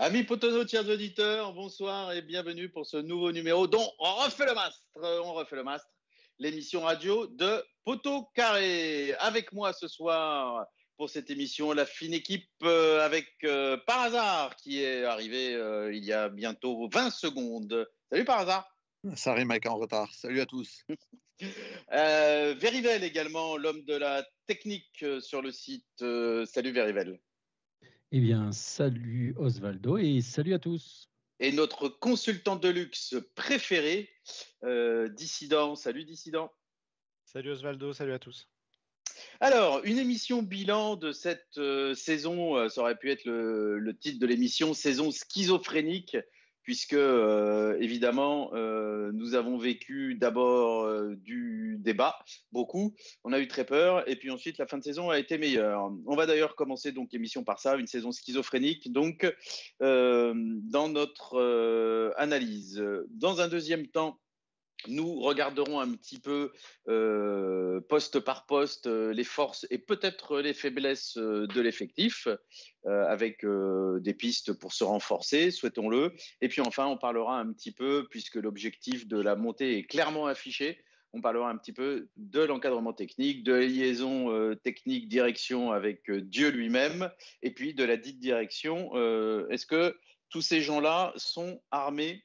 Amis Potono, chers auditeurs, bonsoir et bienvenue pour ce nouveau numéro dont on refait le mastre. On refait le mastre, l'émission radio de Poteau Carré. Avec moi ce soir pour cette émission, la fine équipe euh, avec euh, Par hasard qui est arrivé euh, il y a bientôt 20 secondes. Salut Par hasard. Ça rime avec en retard. Salut à tous. euh, Verivel également, l'homme de la technique sur le site. salut Verivel. Eh bien, salut Osvaldo et salut à tous. Et notre consultant de luxe préféré, euh, Dissident. Salut Dissident. Salut Osvaldo, salut à tous. Alors, une émission bilan de cette euh, saison, euh, ça aurait pu être le, le titre de l'émission, saison schizophrénique, puisque euh, évidemment euh, nous avons vécu d'abord euh, du débat beaucoup, on a eu très peur et puis ensuite la fin de saison a été meilleure. On va d'ailleurs commencer donc l'émission par ça, une saison schizophrénique donc dans notre analyse. Dans un deuxième temps, nous regarderons un petit peu euh, poste par poste euh, les forces et peut-être les faiblesses euh, de l'effectif avec des pistes pour se renforcer, souhaitons-le. Et puis enfin, on parlera un petit peu, puisque l'objectif de la montée est clairement affiché, on parlera un petit peu de l'encadrement technique, de la liaison euh, technique direction avec Dieu lui-même, et puis de la dite direction. Est-ce que tous ces gens-là sont armés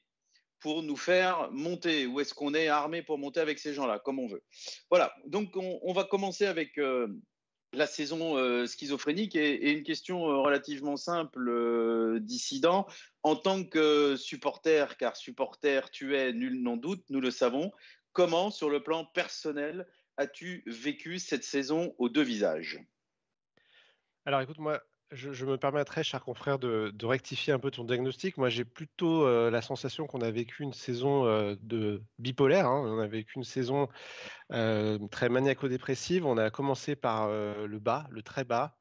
pour nous faire monter Ou est-ce qu'on est armé pour monter avec ces gens-là, comme on veut. Voilà, donc on, va commencer avec euh, la saison euh, schizophrénique et, une question euh, relativement simple, dissident. En tant que supporter, car supporter tu es, nul n'en doute, nous le savons, comment, sur le plan personnel, as-tu vécu cette saison aux deux visages? Alors écoute, moi, je, me permettrai, cher confrère, de, rectifier un peu ton diagnostic. Moi, j'ai plutôt euh, la sensation qu'on a vécu une saison euh, de bipolaire. Hein. On a vécu une saison euh, très maniaco-dépressive. On a commencé par le bas, le très bas.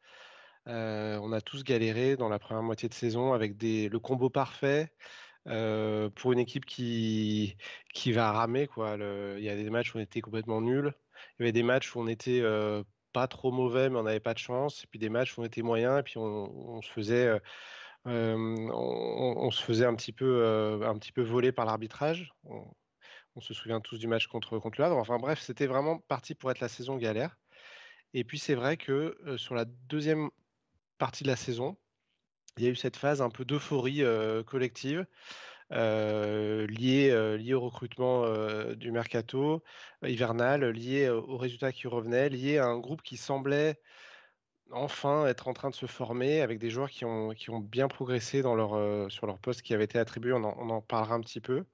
On a tous galéré dans la première moitié de saison avec des, le combo parfait. Pour une équipe qui, qui va ramer. Quoi. Il y a des matchs où on était complètement nuls. Il y avait des matchs où on était pas trop mauvais, mais on n'avait pas de chance. Et puis des matchs où on était moyen, et puis on, se faisait, euh, on, se faisait un petit peu, un petit peu voler par l'arbitrage. On, se souvient tous du match contre, contre le. Enfin bref, c'était vraiment parti pour être la saison galère. Et puis c'est vrai que sur la deuxième partie de la saison, il y a eu cette phase un peu d'euphorie collective euh, euh, au recrutement euh, du mercato hivernal, liée aux résultats qui revenaient, liée à un groupe qui semblait enfin être en train de se former avec des joueurs qui ont, qui ont bien progressé dans leur, euh, sur leur poste qui avait été attribué. On en, on en parlera un petit peu.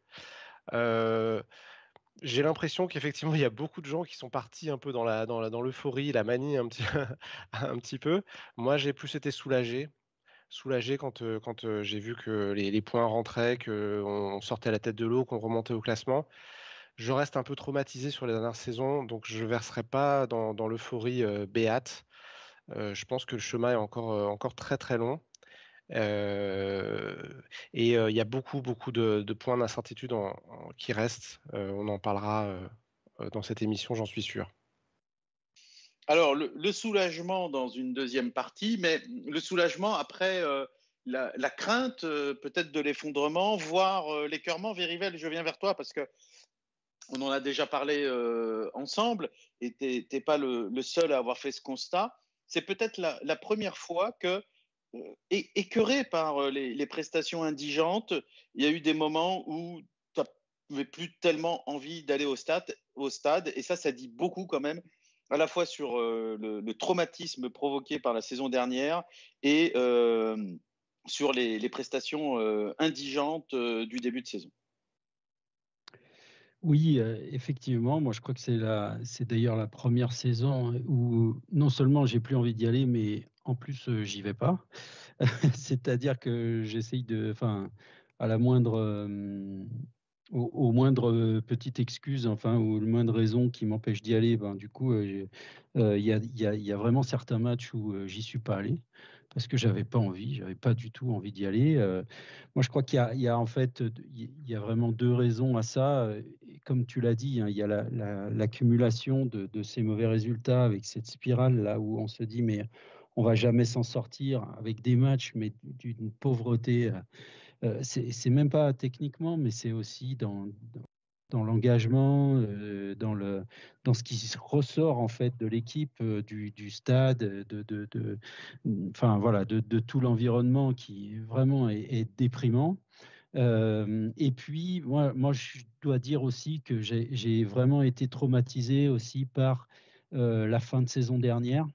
J'ai l'impression qu'effectivement, il y a beaucoup de gens qui sont partis un peu dans la dans la, dans l'euphorie, la manie un petit, un petit peu. Moi, j'ai plus été soulagé soulagé quand, euh, quand euh, j'ai vu que les, points rentraient, qu'on sortait à la tête de l'eau, qu'on remontait au classement. Je reste un peu traumatisé sur les dernières saisons, donc je ne verserai pas dans, dans l'euphorie euh, béate. Je pense que le chemin est encore, encore très très long. Et il y a beaucoup beaucoup de points d'incertitude qui restent. on en parlera dans cette émission, j'en suis sûr. Alors, le, soulagement dans une deuxième partie, mais le soulagement après euh, la, crainte euh, peut-être de l'effondrement, voire euh, l'écœurement. Vérivel, je viens vers toi parce que on en a déjà parlé euh, ensemble et tu n'es pas le, seul à avoir fait ce constat. C'est peut-être la, première fois que, écœuré par les, prestations indigentes, il y a eu des moments où tu n'avais plus tellement envie d'aller au stade, et ça, ça dit beaucoup quand même à la fois sur euh, le, traumatisme provoqué par la saison dernière et euh, sur les, prestations euh, indigentes du début de saison. Oui, effectivement, moi je crois que c'est la, c'est d'ailleurs la première saison où non seulement j'ai plus envie d'y aller, mais en plus j'y vais pas. C'est-à-dire que j'essaye de, enfin, à la moindre au, moindre euh, petite excuse, enfin, ou le moindre raison qui m'empêche d'y aller, ben, du coup, il euh, y, a, y, a, y, a, vraiment certains matchs où euh, j'y suis pas allé parce que j'avais pas envie, j'avais pas du tout envie d'y aller. moi, je crois qu'il y, y, a en fait, il y a vraiment deux raisons à ça. Comme tu l'as dit, hein, il y a l'accumulation la, la, de, de, ces mauvais résultats avec cette spirale là où on se dit mais on va jamais s'en sortir avec des matchs, mais d'une pauvreté. Euh, c'est même pas techniquement, mais c'est aussi dans, l'engagement, euh, dans, le, dans ce qui ressort en fait de l'équipe, euh, du, stade, de, enfin, voilà, de, tout l'environnement qui vraiment est, déprimant. Et puis, moi, je dois dire aussi que j'ai vraiment été traumatisé aussi par la fin de saison dernière,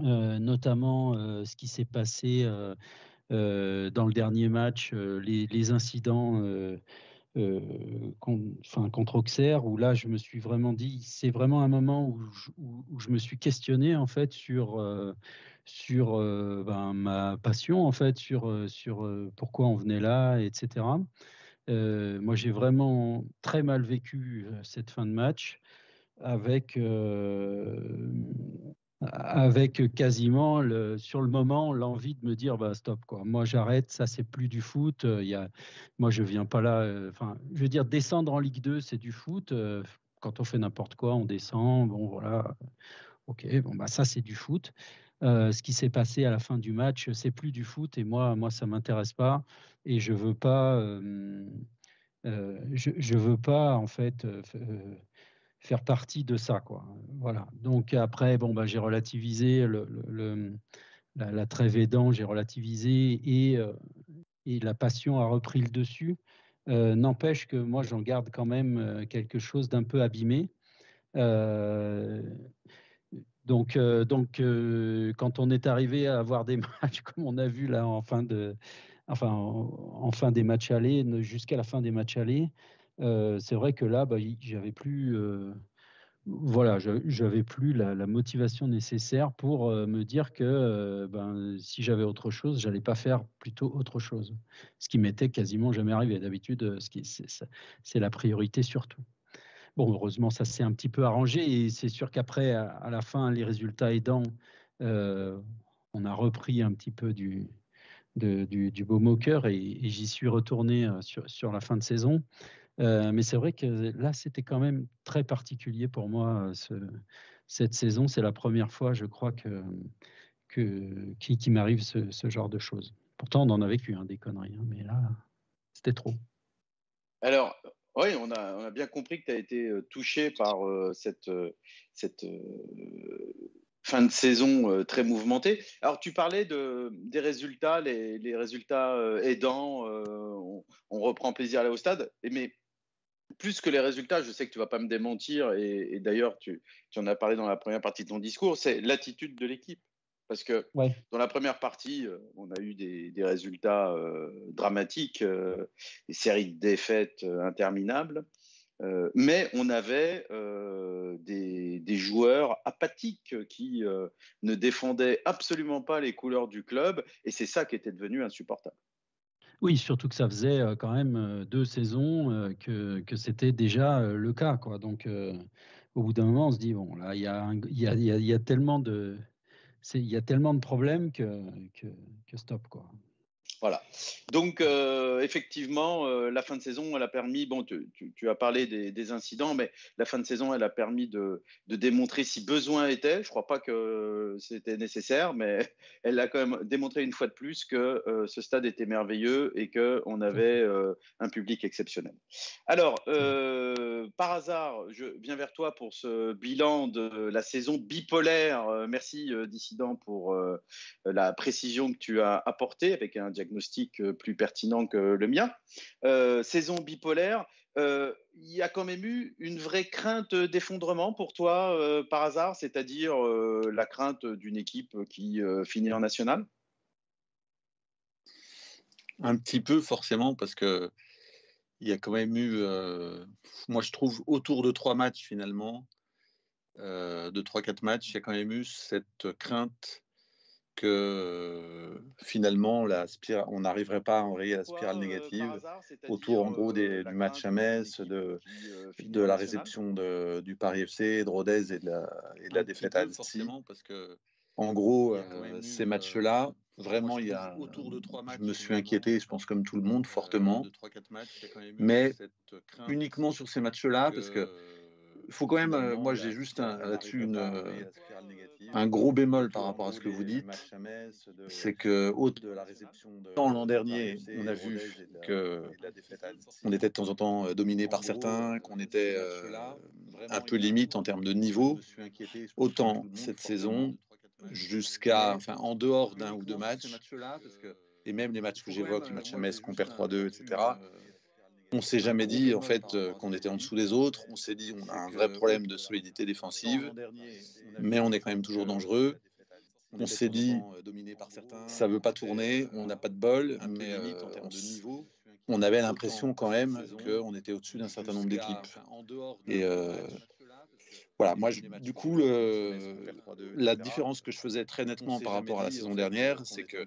notamment ce qui s'est passé dans le dernier match, les, les incidents euh, contre Auxerre, où là, je me suis vraiment dit, c'est vraiment un moment où je, me suis questionné en fait sur euh, sur euh, ben, ma passion en fait, sur sur pourquoi on venait là, etc. moi, j'ai vraiment très mal vécu cette fin de match avec avec quasiment sur le moment l'envie de me dire bah stop quoi. Moi j'arrête, ça c'est plus du foot. Il y a, moi je viens pas là. Enfin, je veux dire descendre en Ligue 2 c'est du foot. Quand on fait n'importe quoi, on descend. Bon voilà, ok. Bon bah ça c'est du foot. ce qui s'est passé à la fin du match, c'est plus du foot et moi moi ça m'intéresse pas et je veux pas. je veux pas en fait faire partie de ça. Quoi. Voilà. Donc après, bon, bah, j'ai relativisé le, la, la, trêve aidant, j'ai relativisé et, euh, la passion a repris le dessus. Euh, n'empêche que moi, j'en garde quand même euh, quelque chose d'un peu abîmé. donc, donc quand on est arrivé à avoir des matchs comme on a vu là en fin de, enfin, en, fin des matchs allés, jusqu'à la fin des matchs allés, c'est vrai que là, bah, j'avais plus, voilà, j'avais plus la, motivation nécessaire pour me dire que ben, si j'avais autre chose, j'allais pas faire plutôt autre chose. Ce qui m'était quasiment jamais arrivé. D'habitude, c'est la priorité surtout. Bon, heureusement, ça s'est un petit peu arrangé et c'est sûr qu'après, à, la fin, les résultats aidant, on a repris un petit peu du, beau moqueur et, et j'y suis retourné sur, la fin de saison. Euh, mais c'est vrai que là, c'était quand même très particulier pour moi ce, cette saison. C'est la première fois, je crois, que, que m'arrive ce, genre de choses. Pourtant, on en a vécu hein, des conneries, hein, mais là, c'était trop. Alors, oui, on a, bien compris que tu as été touché par euh, cette, euh, fin de saison très mouvementée. Alors, tu parlais de, des résultats, les, les résultats aidants, on, on, reprend plaisir à aller au stade, mais plus que les résultats, je sais que tu vas pas me démentir, et, d'ailleurs, tu, en as parlé dans la première partie de ton discours, c'est l'attitude de l'équipe. Parce que dans la première partie, euh, on a eu des, résultats euh, dramatiques, euh, des séries de défaites interminables, mais on avait des, des, joueurs apathiques qui ne défendaient absolument pas les couleurs du club, et c'est ça qui était devenu insupportable. Oui, surtout que ça faisait quand même deux saisons que, que c'était déjà le cas. Quoi. Donc, au bout d'un moment, on se dit, bon, là, il y a, y, a, y a, tellement de... Il y a tellement de problèmes que, que, que stop. Quoi. Voilà. Donc, euh, effectivement, euh, la fin de saison, elle a permis, bon, tu, as parlé des, incidents, mais la fin de saison, elle a permis de, démontrer si besoin était. Je ne crois pas que c'était nécessaire, mais elle a quand même démontré une fois de plus que euh, ce stade était merveilleux et qu'on avait un public exceptionnel. Alors, par hasard, je viens vers toi pour ce bilan de la saison bipolaire. merci, Dissident, pour la précision que tu as apportée avec un diagnostic euh, plus pertinent que le mien. Euh, saison bipolaire, euh, il y a quand même eu une vraie crainte d'effondrement pour toi par hasard, c'est-à-dire la crainte d'une équipe qui finit en national? Un petit peu forcément parce que il y a quand même eu, moi je trouve autour de trois matchs finalement, de trois quatre matchs, il y a quand même eu cette crainte que finalement la on n'arriverait pas à enrayer la spirale négative autour en gros du match à Metz, de, de la réception de, du Paris FC, de Rodez et de la, et de la défaite à Annecy. En gros, ces matchs-là, vraiment, il y a, autour de trois matchs, je me suis inquiété, je pense comme tout le monde, fortement, mais uniquement sur ces matchs-là, parce que faut quand même, moi j'ai juste là-dessus une, un gros bémol par rapport à ce que vous dites, c'est que autant l'an dernier, on a vu que on était de temps en temps dominé par certains, qu'on était un peu limite en termes de niveau, autant cette saison, jusqu'à, enfin, en dehors d'un ou deux matchs, et même les matchs que j'évoque, les matchs à Metz qu'on perd 3-2, etc., on s'est jamais dit en fait euh, qu'on était en dessous des autres. On s'est dit on a un vrai problème de solidité défensive, mais on est quand même toujours dangereux. On s'est dit ça veut pas tourner, on n'a pas de bol, mais euh, on avait l'impression quand même qu'on était au-dessus d'un certain nombre d'équipes. Et euh, voilà, moi, du coup, la différence que je faisais très nettement par rapport à la saison dernière, c'est que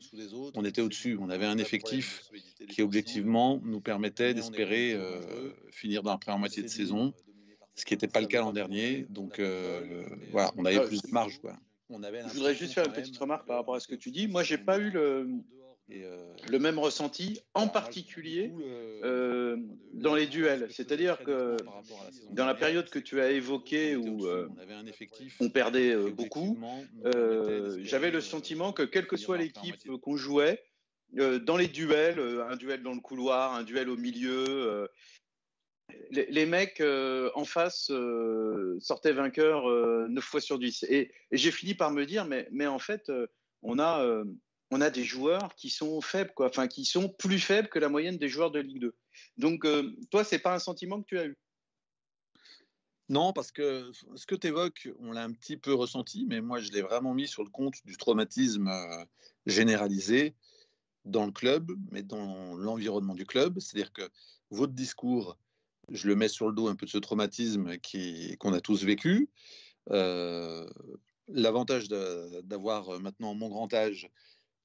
on était au-dessus. On avait un effectif qui, objectivement, nous permettait d'espérer euh, finir dans la première moitié de saison, ce qui n'était pas le cas l'an dernier. Donc, euh, voilà, on avait plus de marge. Quoi. Je voudrais juste faire une petite remarque par rapport à ce que tu dis. Moi, j'ai pas eu le, euh, le même ressenti, en particulier euh, dans les duels. C'est-à-dire que dans la période que tu as évoquée où euh, on perdait beaucoup, j'avais le sentiment que quelle que soit l'équipe qu'on jouait, dans les duels, un duel dans le couloir, un duel au milieu, les, mecs en face sortaient vainqueurs 9 fois sur 10. Et, et j'ai fini par me dire, mais, mais en fait, on a on a des joueurs qui sont faibles, quoi, enfin qui sont plus faibles que la moyenne des joueurs de Ligue 2. Donc, euh, toi, c'est pas un sentiment que tu as eu? Non, parce que ce que tu évoques, on l'a un petit peu ressenti, mais moi, je l'ai vraiment mis sur le compte du traumatisme euh, généralisé dans le club, mais dans l'environnement du club. C'est-à-dire que votre discours, je le mets sur le dos un peu de ce traumatisme qu'on a tous vécu. Euh, l'avantage d'avoir maintenant mon grand âge,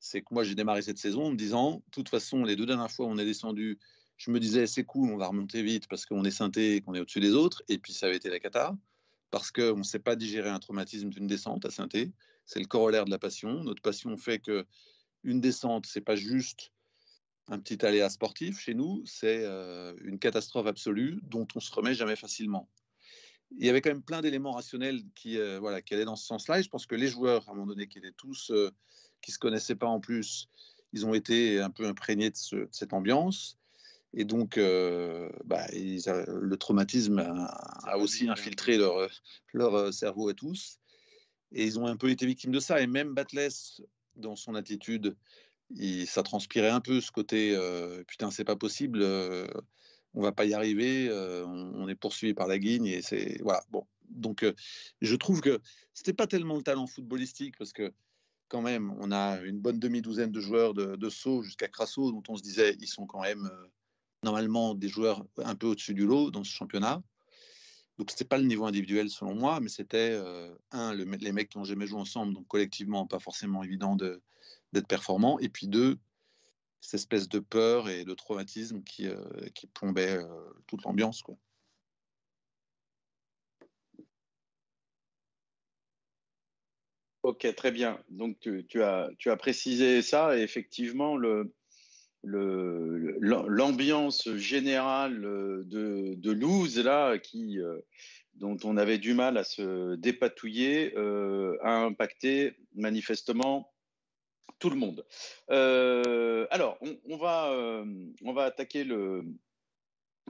c'est que moi, j'ai démarré cette saison en me disant, de toute façon, les deux dernières fois où on est descendu, je me disais, c'est cool, on va remonter vite parce qu'on est synthé et qu'on est au-dessus des autres. Et puis, ça avait été la cata parce qu'on ne sait pas digérer un traumatisme d'une descente à synthé. C'est le corollaire de la passion. Notre passion fait que une descente, c'est pas juste un petit aléa sportif chez nous, c'est euh, une catastrophe absolue dont on se remet jamais facilement. Il y avait quand même plein d'éléments rationnels qui, euh, voilà, qui allaient dans ce sens-là. Et je pense que les joueurs, à un moment donné, qui étaient tous euh, qui se connaissaient pas en plus, ils ont été un peu imprégnés de, cette ambiance. Et donc, euh, bah, le traumatisme a, aussi infiltré leur, leur euh, cerveau à tous. Et ils ont un peu été victimes de ça. Et même Batless, dans son attitude, il, ça transpirait un peu ce côté euh, putain, c'est pas possible, on va pas y arriver, on, est poursuivi par la guigne. Et c'est. Voilà. Bon. Donc, je trouve que c'était pas tellement le talent footballistique parce que quand même, on a une bonne demi-douzaine de joueurs de, de saut jusqu'à Crasso, dont on se disait ils sont quand même euh, normalement des joueurs un peu au-dessus du lot dans ce championnat. Donc c'était pas le niveau individuel selon moi, mais c'était euh, un les mecs qui ont jamais joué ensemble, donc collectivement pas forcément évident d'être performants, et puis deux cette espèce de peur et de traumatisme qui, euh, plombait toute l'ambiance. Ok, très bien. Donc tu, as, tu as précisé ça et effectivement l'ambiance générale de, de loose là euh, dont on avait du mal à se dépatouiller euh, a impacté manifestement tout le monde. Euh, alors on, va on va attaquer le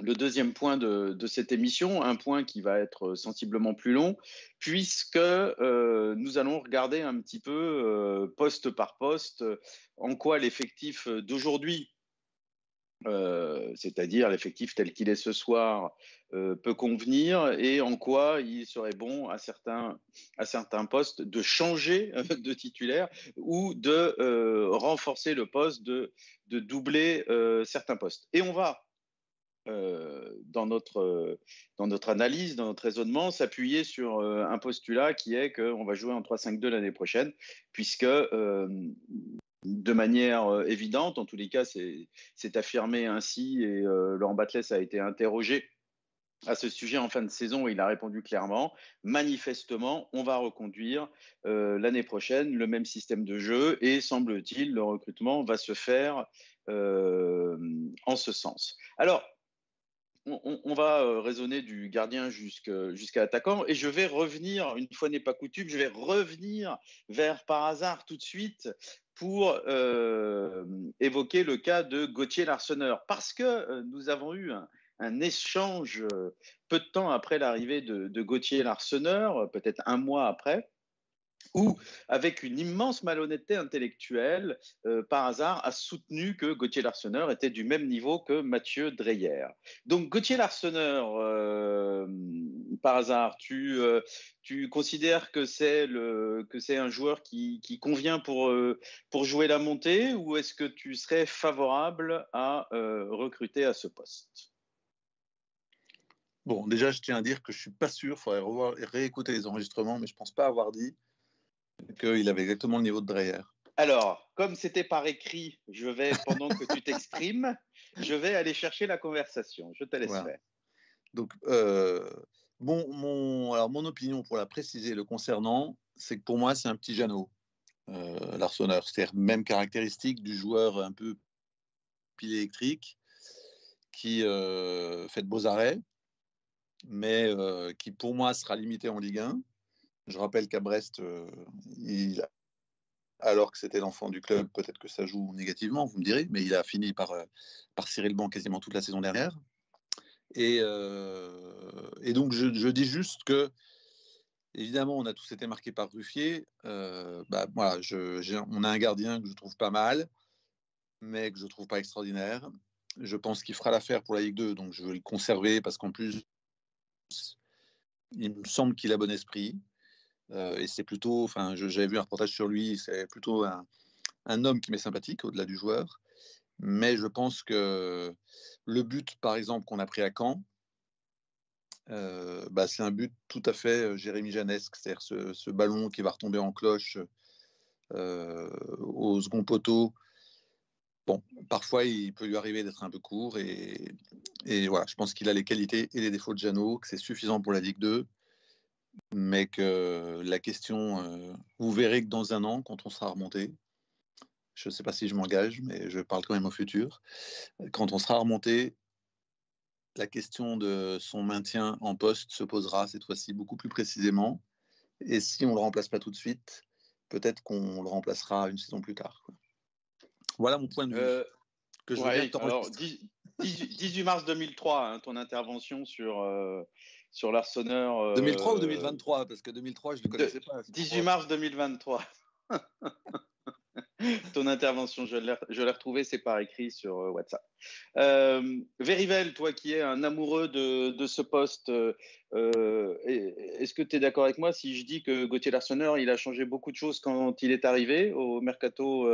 le deuxième point de, cette émission, un point qui va être sensiblement plus long, puisque euh, nous allons regarder un petit peu euh, poste par poste en quoi l'effectif d'aujourd'hui, euh, c'est-à-dire l'effectif tel qu'il est ce soir, peut convenir et en quoi il serait bon à certains, à certains postes de changer de titulaire ou de renforcer le poste, de doubler certains postes. Et on va euh, dans, notre, euh, dans notre analyse, dans notre raisonnement, s'appuyer sur euh, un postulat qui est qu'on va jouer en 3-5-2 l'année prochaine, puisque de manière évidente, en tous les cas, c'est affirmé ainsi, et Laurent Batles a été interrogé à ce sujet en fin de saison, il a répondu clairement, manifestement, on va reconduire l'année prochaine le même système de jeu et semble-t-il, le recrutement va se faire en ce sens. Alors, on, va euh, raisonner du gardien jusqu'à l'attaquant et je vais revenir, une fois n'est pas coutume, je vais revenir vers par hasard tout de suite pour euh, évoquer le cas de Gauthier Larsonneur parce que euh, nous avons eu un, échange peu de temps après l'arrivée de, de Gauthier Larsonneur, peut-être un mois après, ou avec une immense malhonnêteté intellectuelle, euh, par hasard, a soutenu que Gauthier Larsonneur était du même niveau que Mathieu Dreyer. Donc Gauthier Larsonneur, euh, par hasard, tu, euh, tu considères que c'est un joueur qui, qui convient pour, pour jouer la montée ou est-ce que tu serais favorable à recruter à ce poste? Bon, déjà, je tiens à dire que je suis pas sûr, il faudrait revoir, réécouter les enregistrements, mais je pense pas avoir dit qu'il avait exactement le niveau de Dreyer. Alors, comme c'était par écrit, je vais, pendant que tu t'exprimes, je vais aller chercher la conversation. Je te laisse faire. Donc, euh, mon, alors mon opinion, pour la préciser, le concernant, c'est que pour moi, c'est un petit Jeannot, euh, l'Arseneur. C'est-à-dire même caractéristique du joueur un peu pile électrique qui euh, fait de beaux arrêts, mais euh, qui pour moi sera limité en Ligue 1 je rappelle qu'à Brest, euh, alors que c'était l'enfant du club, peut-être que ça joue négativement, vous me direz, mais il a fini par, euh, par cirer le banc quasiment toute la saison dernière. Et, euh, donc, je, dis juste que, évidemment, on a tous été marqués par Ruffier. bah, on a un gardien que je trouve pas mal, mais que je trouve pas extraordinaire. Je pense qu'il fera l'affaire pour la Ligue 2, donc je veux le conserver parce qu'en plus, il me semble qu'il a bon esprit. Euh, et c'est plutôt, enfin, j'avais vu un reportage sur lui, c'est plutôt un, homme qui m'est sympathique au-delà du joueur. Mais je pense que le but, par exemple, qu'on a pris à Caen, euh, bah, c'est un but tout à fait euh, Jérémy Janesque, c'est-à-dire ce, ballon qui va retomber en cloche au second poteau. Bon, parfois il peut lui arriver d'être un peu court et, et voilà, je pense qu'il a les qualités et les défauts de Jeannot, que c'est suffisant pour la Ligue 2 mais que la question, euh, vous verrez que dans un an, quand on sera remonté, je ne sais pas si je m'engage, mais je parle quand même au futur, quand on sera remonté, la question de son maintien en poste se posera cette fois-ci beaucoup plus précisément. Et si on ne le remplace pas tout de suite, peut-être qu'on le remplacera une saison plus tard. Voilà mon point de vue. Euh, que je ouais, alors, 18 mars 2003, hein, ton intervention sur, euh, sur l'Arseneur. 2003 ou 2023 euh, Parce que 2003, je ne le connaissais pas. 18 mars 2023. Ton intervention, je l'ai retrouvée, c'est par écrit sur euh, WhatsApp. Euh, Verivel, toi qui es un amoureux de, ce poste, euh, est-ce que tu es d'accord avec moi si je dis que Gauthier Larsonneur, il a changé beaucoup de choses quand il est arrivé au mercato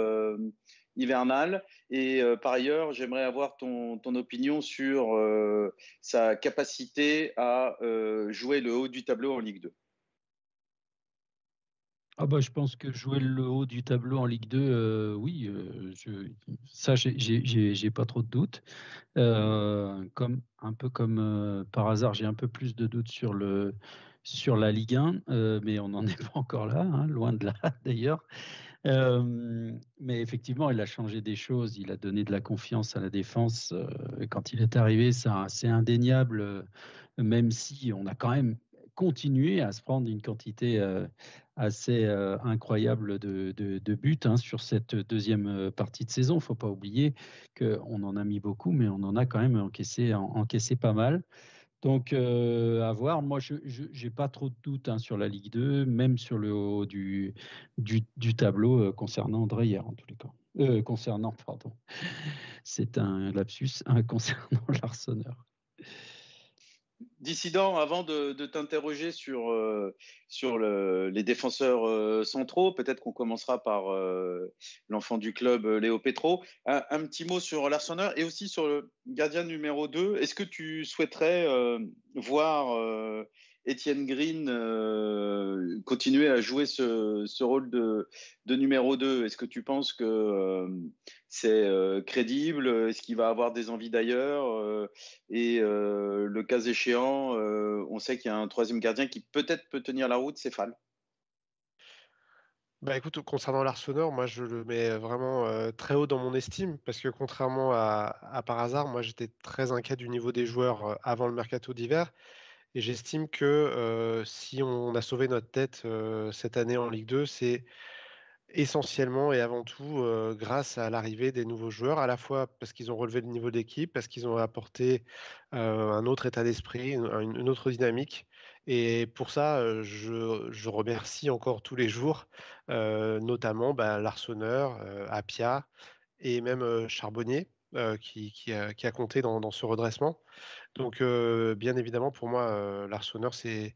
hivernale. Et euh, par ailleurs, j'aimerais avoir ton, opinion sur euh, sa capacité à euh, jouer le haut du tableau en Ligue 2. Ah bah, je pense que jouer le haut du tableau en Ligue 2, oui, je, ça, j'ai pas trop de doutes. comme, un peu comme par hasard, j'ai un peu plus de doutes sur, sur la Ligue 1, mais on n'en est pas encore là, hein, loin de là d'ailleurs mais effectivement, il a changé des choses. Il a donné de la confiance à la défense. quand il est arrivé, c'est indéniable, même si on a quand même continué à se prendre une quantité assez incroyable de, buts hein, sur cette deuxième partie de saison. Il ne faut pas oublier qu'on en a mis beaucoup, mais on en a quand même encaissé pas mal. Donc, euh, à voir. Moi, je n'ai pas trop de doutes hein, sur la Ligue 2, même sur le haut du, du, tableau euh, concernant Dreyer, en tous les cas. Euh, concernant, pardon, c'est un lapsus, hein, concernant l'Arseneur. Dissident, avant de, t'interroger sur, euh, sur les défenseurs euh, centraux, peut-être qu'on commencera par euh, l'enfant du club, Léo Petro. Un, petit mot sur l'Arseneur et aussi sur le gardien numéro 2. Est-ce que tu souhaiterais voir Étienne Green euh, continuer à jouer ce, rôle de, numéro 2 Est-ce que tu penses que euh, c'est euh, crédible? Est-ce qu'il va avoir des envies d'ailleurs? Et le cas échéant, on sait qu'il y a un troisième gardien qui peut-être peut tenir la route, c'est Fall. bah écoute, concernant l'Arseneur, moi je le mets vraiment très haut dans mon estime parce que contrairement à, à par hasard, moi j'étais très inquiet du niveau des joueurs avant le mercato d'hiver et j'estime que si on a sauvé notre tête cette année en Ligue 2, c'est essentiellement et avant tout grâce à l'arrivée des nouveaux joueurs, à la fois parce qu'ils ont relevé le niveau d'équipe, parce qu'ils ont apporté un autre état d'esprit, une, autre dynamique. Et pour ça, je, remercie encore tous les jours, notamment bah, l'Arseneur, Apia et même Charbonnier, qui, a, compté dans, ce redressement. Donc, bien évidemment, pour moi, l'Arseneur, c'est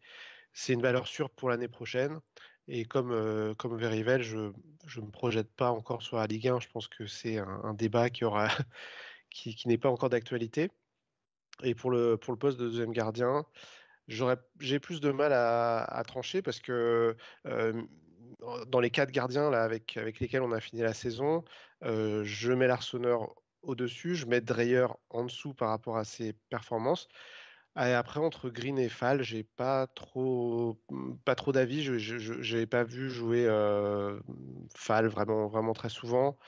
une valeur sûre pour l'année prochaine. Et comme, euh, comme je ne me projette pas encore sur la Ligue 1. Je pense que c'est un, débat qui, aura, qui, n'est pas encore d'actualité. Et pour le, pour le poste de deuxième gardien, j'ai plus de mal à, trancher parce que euh, dans les quatre gardiens là, avec, avec lesquels on a fini la saison, euh, je mets l'Arseneur au-dessus, je mets Dreyer en dessous par rapport à ses performances après, entre Green et Fall, j'ai pas trop, mmh, pas trop d'avis. Je n'ai pas vu jouer Fall vraiment, vraiment très souvent.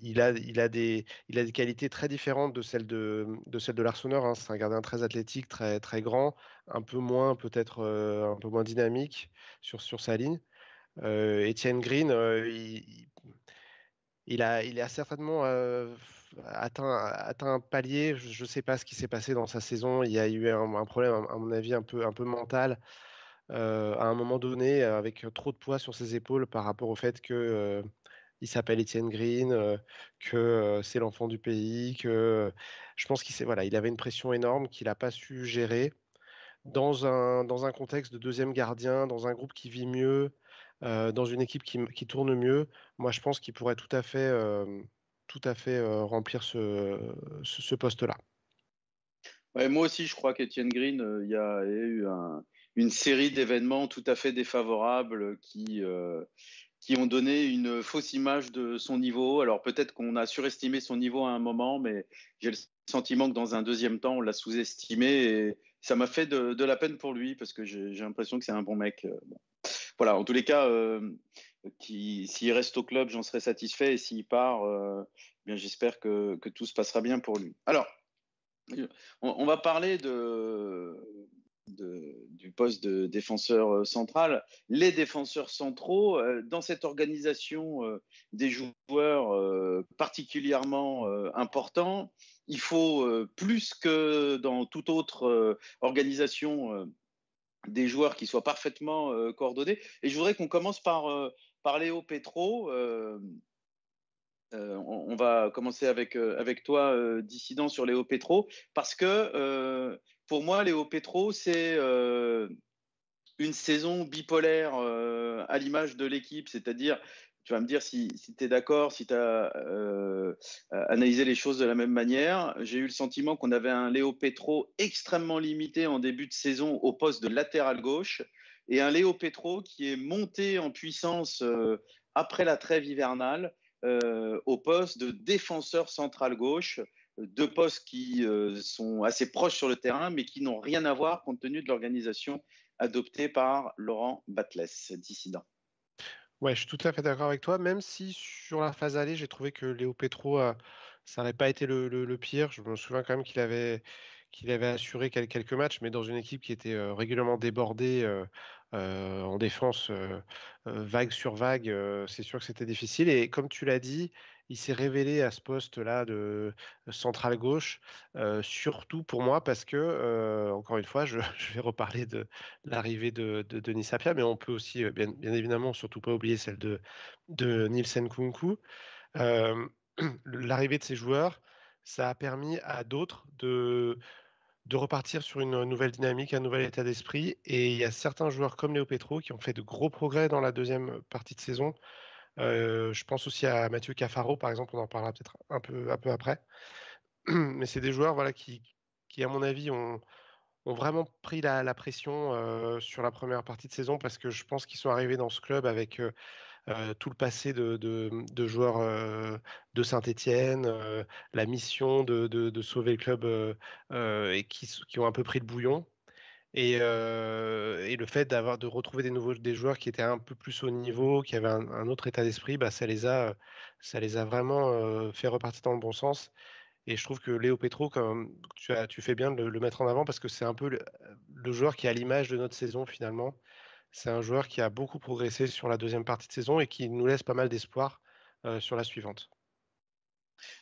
il a, il, a des, il a des qualités très différentes de celles de, de, celles de l'Arseneur. Hein. C'est un gardien très athlétique, très, très grand, un peu moins peut-être un peu moins dynamique sur, sur sa ligne. Etienne Green, il, il, il a certainement atteint, atteint un palier. Je ne sais pas ce qui s'est passé dans sa saison. Il y a eu un, problème, à mon avis, un peu, un peu mental euh, à un moment donné, avec trop de poids sur ses épaules par rapport au fait que euh, il s'appelle Étienne Green, euh, que c'est l'enfant du pays, que je pense qu'il voilà, il avait une pression énorme qu'il n'a pas su gérer dans un, dans un contexte de deuxième gardien, dans un groupe qui vit mieux, dans une équipe qui, tourne mieux. Moi, je pense qu'il pourrait tout à fait remplir ce, poste-là. moi aussi, je crois qu'Etienne Green, il y, a eu une série d'événements tout à fait défavorables qui ont donné une fausse image de son niveau. Alors peut-être qu'on a surestimé son niveau à un moment, mais j'ai le sentiment que dans un deuxième temps, on l'a sous-estimé et ça m'a fait de, la peine pour lui parce que j'ai l'impression que c'est un bon mec. Voilà, en tous les cas, s'il reste au club, j'en serai satisfait. Et s'il part, euh, bien j'espère que, tout se passera bien pour lui. Alors, on, va parler du poste de défenseur euh, central. Les défenseurs centraux, euh, dans cette organisation des joueurs particulièrement importants, il faut plus que dans toute autre organisation des joueurs qui soient parfaitement coordonnés. Et je voudrais qu'on commence par par Léo Petro. Euh, euh, on, va commencer avec, euh, avec toi, dissident, sur Léo Petro, parce que pour moi, Léo Petro, c'est une saison bipolaire à l'image de l'équipe, c'est-à-dire tu vas me dire si, tu es d'accord, si tu as analysé les choses de la même manière. J'ai eu le sentiment qu'on avait un Léo Petro extrêmement limité en début de saison au poste de latéral gauche et un Léo Petro qui est monté en puissance euh, après la trêve hivernale euh, au poste de défenseur central gauche, deux postes qui euh, sont assez proches sur le terrain, mais qui n'ont rien à voir compte tenu de l'organisation adoptée par Laurent Batles, dissident. Ouais, je suis tout à fait d'accord avec toi, même si sur la phase allée, j'ai trouvé que Léo Petro, ça n'avait pas été le, pire. Je me souviens quand même qu'il avait, qu'il avait assuré quelques matchs, mais dans une équipe qui était régulièrement débordée en défense, vague sur vague, c'est sûr que c'était difficile. Et comme tu l'as dit, il s'est révélé à ce poste-là de central gauche, surtout pour moi parce que, encore une fois, je, vais reparler de l'arrivée de, Denis Sapia, mais on peut aussi, bien, évidemment, surtout pas oublier celle de, de Nielsen Kunku. l'arrivée de ces joueurs, ça a permis à d'autres de de repartir sur une nouvelle dynamique, un nouvel état d'esprit. Et il y a certains joueurs comme Léo Petro qui ont fait de gros progrès dans la deuxième partie de saison. Je pense aussi à Mathieu Cafaro, par exemple, on en parlera peut-être un peu, après. Mais c'est des joueurs voilà, qui, à mon avis, ont, vraiment pris la, pression sur la première partie de saison parce que je pense qu'ils sont arrivés dans ce club avec tout le passé de, joueurs de Saint-Étienne, la mission de, sauver le club et qui, ont un peu pris le bouillon. Et, le fait d'avoir de retrouver des joueurs qui étaient un peu plus au niveau, qui avaient un, autre état d'esprit, bah, ça les a ça les a vraiment fait repartir dans le bon sens. Et je trouve que Léo Petro, comme tu, fais bien de le, mettre en avant parce que c'est un peu le, joueur qui a l'image de notre saison finalement. C'est un joueur qui a beaucoup progressé sur la deuxième partie de saison et qui nous laisse pas mal d'espoir sur la suivante.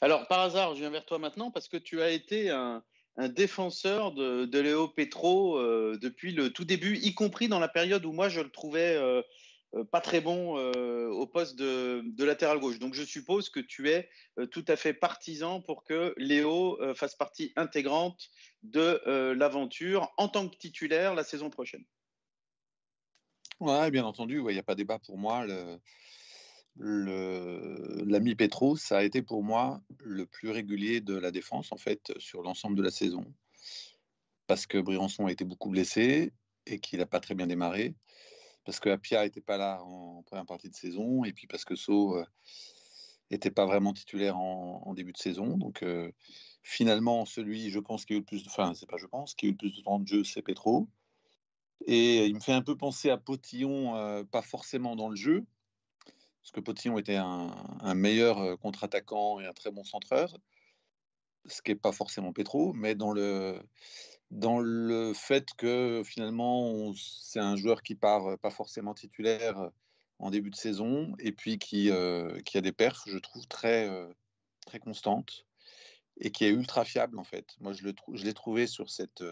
Alors, par hasard, je viens vers toi maintenant parce que tu as été un, défenseur de, Léo Petro euh, depuis le tout début, y compris dans la période où moi je le trouvais euh, euh, pas très bon au poste de, latéral gauche. Donc, je suppose que tu es tout à fait partisan pour que Léo fasse partie intégrante de l'aventure en tant que titulaire la saison prochaine. Oui, bien entendu, il n'y a pas débat pour moi. L'ami Petro, ça a été pour moi le plus régulier de la défense, en fait, sur l'ensemble de la saison. Parce que Briançon a été beaucoup blessé et qu'il n'a pas très bien démarré. Parce que Apia n'était pas là en première partie de saison. Et puis parce que So n'était pas vraiment titulaire en, début de saison. Donc finalement, celui, je pense, qui a eu le plus de. Enfin, c'est pas je pense, qui a eu le plus de temps de jeu, c'est Petro. Et il me fait un peu penser à Potillon, pas forcément dans le jeu, parce que Potillon était un, meilleur contre-attaquant et un très bon centreur, ce qui n'est pas forcément Petro, mais dans le, dans le fait que finalement c'est un joueur qui part pas forcément titulaire en début de saison et puis qui, qui a des perfs, je trouve, très, très constantes et qui est ultra fiable en fait. Moi, je l'ai trouvé sur, cette,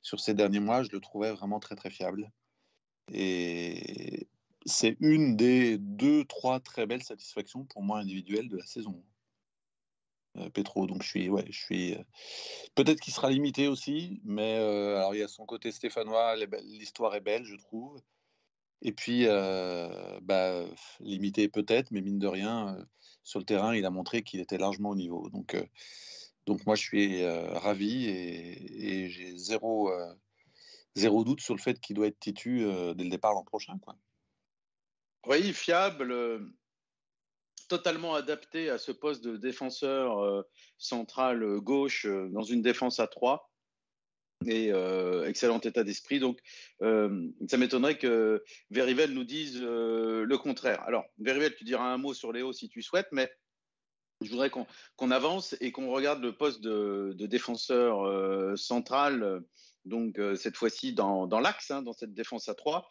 sur ces derniers mois, je le trouvais vraiment très très fiable. Et, c'est une des deux, trois très belles satisfactions pour moi individuelles de la saison. Euh, Petro, donc je suis, ouais, je suis. Euh, peut-être qu'il sera limité aussi, mais euh, alors il y a son côté stéphanois, l'histoire est belle, je trouve. Et puis, bah, limité peut-être, mais mine de rien, sur le terrain, il a montré qu'il était largement au niveau. Donc, donc moi, je suis ravi et, j'ai zéro, zéro doute sur le fait qu'il doit être titu dès le départ l'an prochain. Quoi. Oui, fiable, euh, totalement adapté à ce poste de défenseur euh, central euh, gauche dans une défense à 3 et excellent état d'esprit. Donc, ça m'étonnerait que Verivel nous dise le contraire. Alors, Verivel, tu diras un mot sur Léo si tu souhaites, mais je voudrais qu'on avance et qu'on regarde le poste de, défenseur central, donc cette fois-ci dans, l'axe, hein, dans cette défense à 3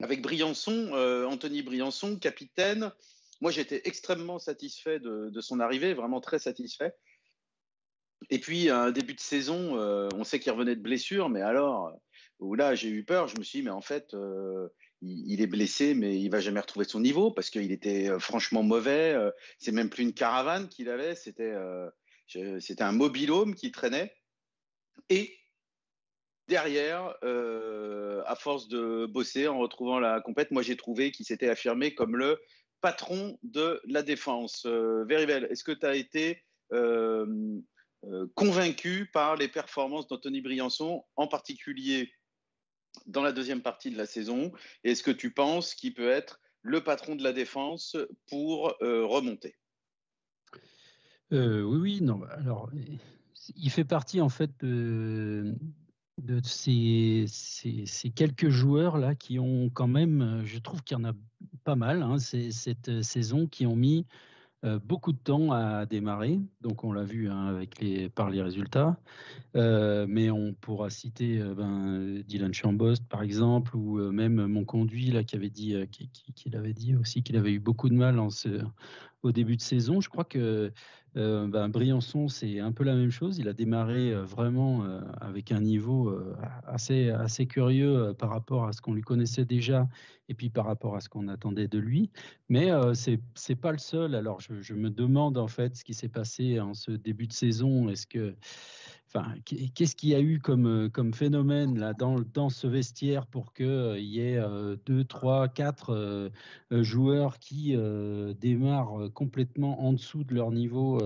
avec Briançon, euh, Anthony Briançon, capitaine. Moi, j'étais extrêmement satisfait de, son arrivée, vraiment très satisfait. Et puis, un début de saison, euh, on sait qu'il revenait de blessure, mais alors, où là, j'ai eu peur. Je me suis dit, mais en fait, euh, il, est blessé, mais il va jamais retrouver son niveau parce qu'il était franchement mauvais. c'est même plus une caravane qu'il avait, c'était c'était un mobilhome qui traînait. Et derrière, euh, à force de bosser en retrouvant la compète, moi j'ai trouvé qu'il s'était affirmé comme le patron de la défense. Euh, est-ce que tu as été euh, euh, convaincu par les performances d'Anthony Briançon, en particulier dans la deuxième partie de la saison? Est-ce que tu penses qu'il peut être le patron de la défense pour remonter? Oui, oui, non. Alors, il fait partie en fait de de ces, ces, quelques joueurs là qui ont quand même, je trouve qu'il y en a pas mal hein, cette saison, qui ont mis euh, beaucoup de temps à démarrer. Donc on l'a vu hein, avec les, par les résultats. Euh, mais on pourra citer euh, ben, Dylan Chambost par exemple, ou même mon conduit là qui avait dit, qui, avait dit aussi qu'il avait eu beaucoup de mal en ce, au début de saison. Je crois que ben, Briançon, c'est un peu la même chose. Il a démarré vraiment avec un niveau assez, assez curieux par rapport à ce qu'on lui connaissait déjà et puis par rapport à ce qu'on attendait de lui. Mais c'est c'est pas le seul. Alors je, je, me demande en fait ce qui s'est passé en ce début de saison. Est-ce que Enfin, qu'est-ce qu'il y a eu comme, euh, comme phénomène là, dans, dans ce vestiaire pour qu'il euh, y ait euh, deux, trois, quatre joueurs qui démarrent complètement en dessous de leur niveau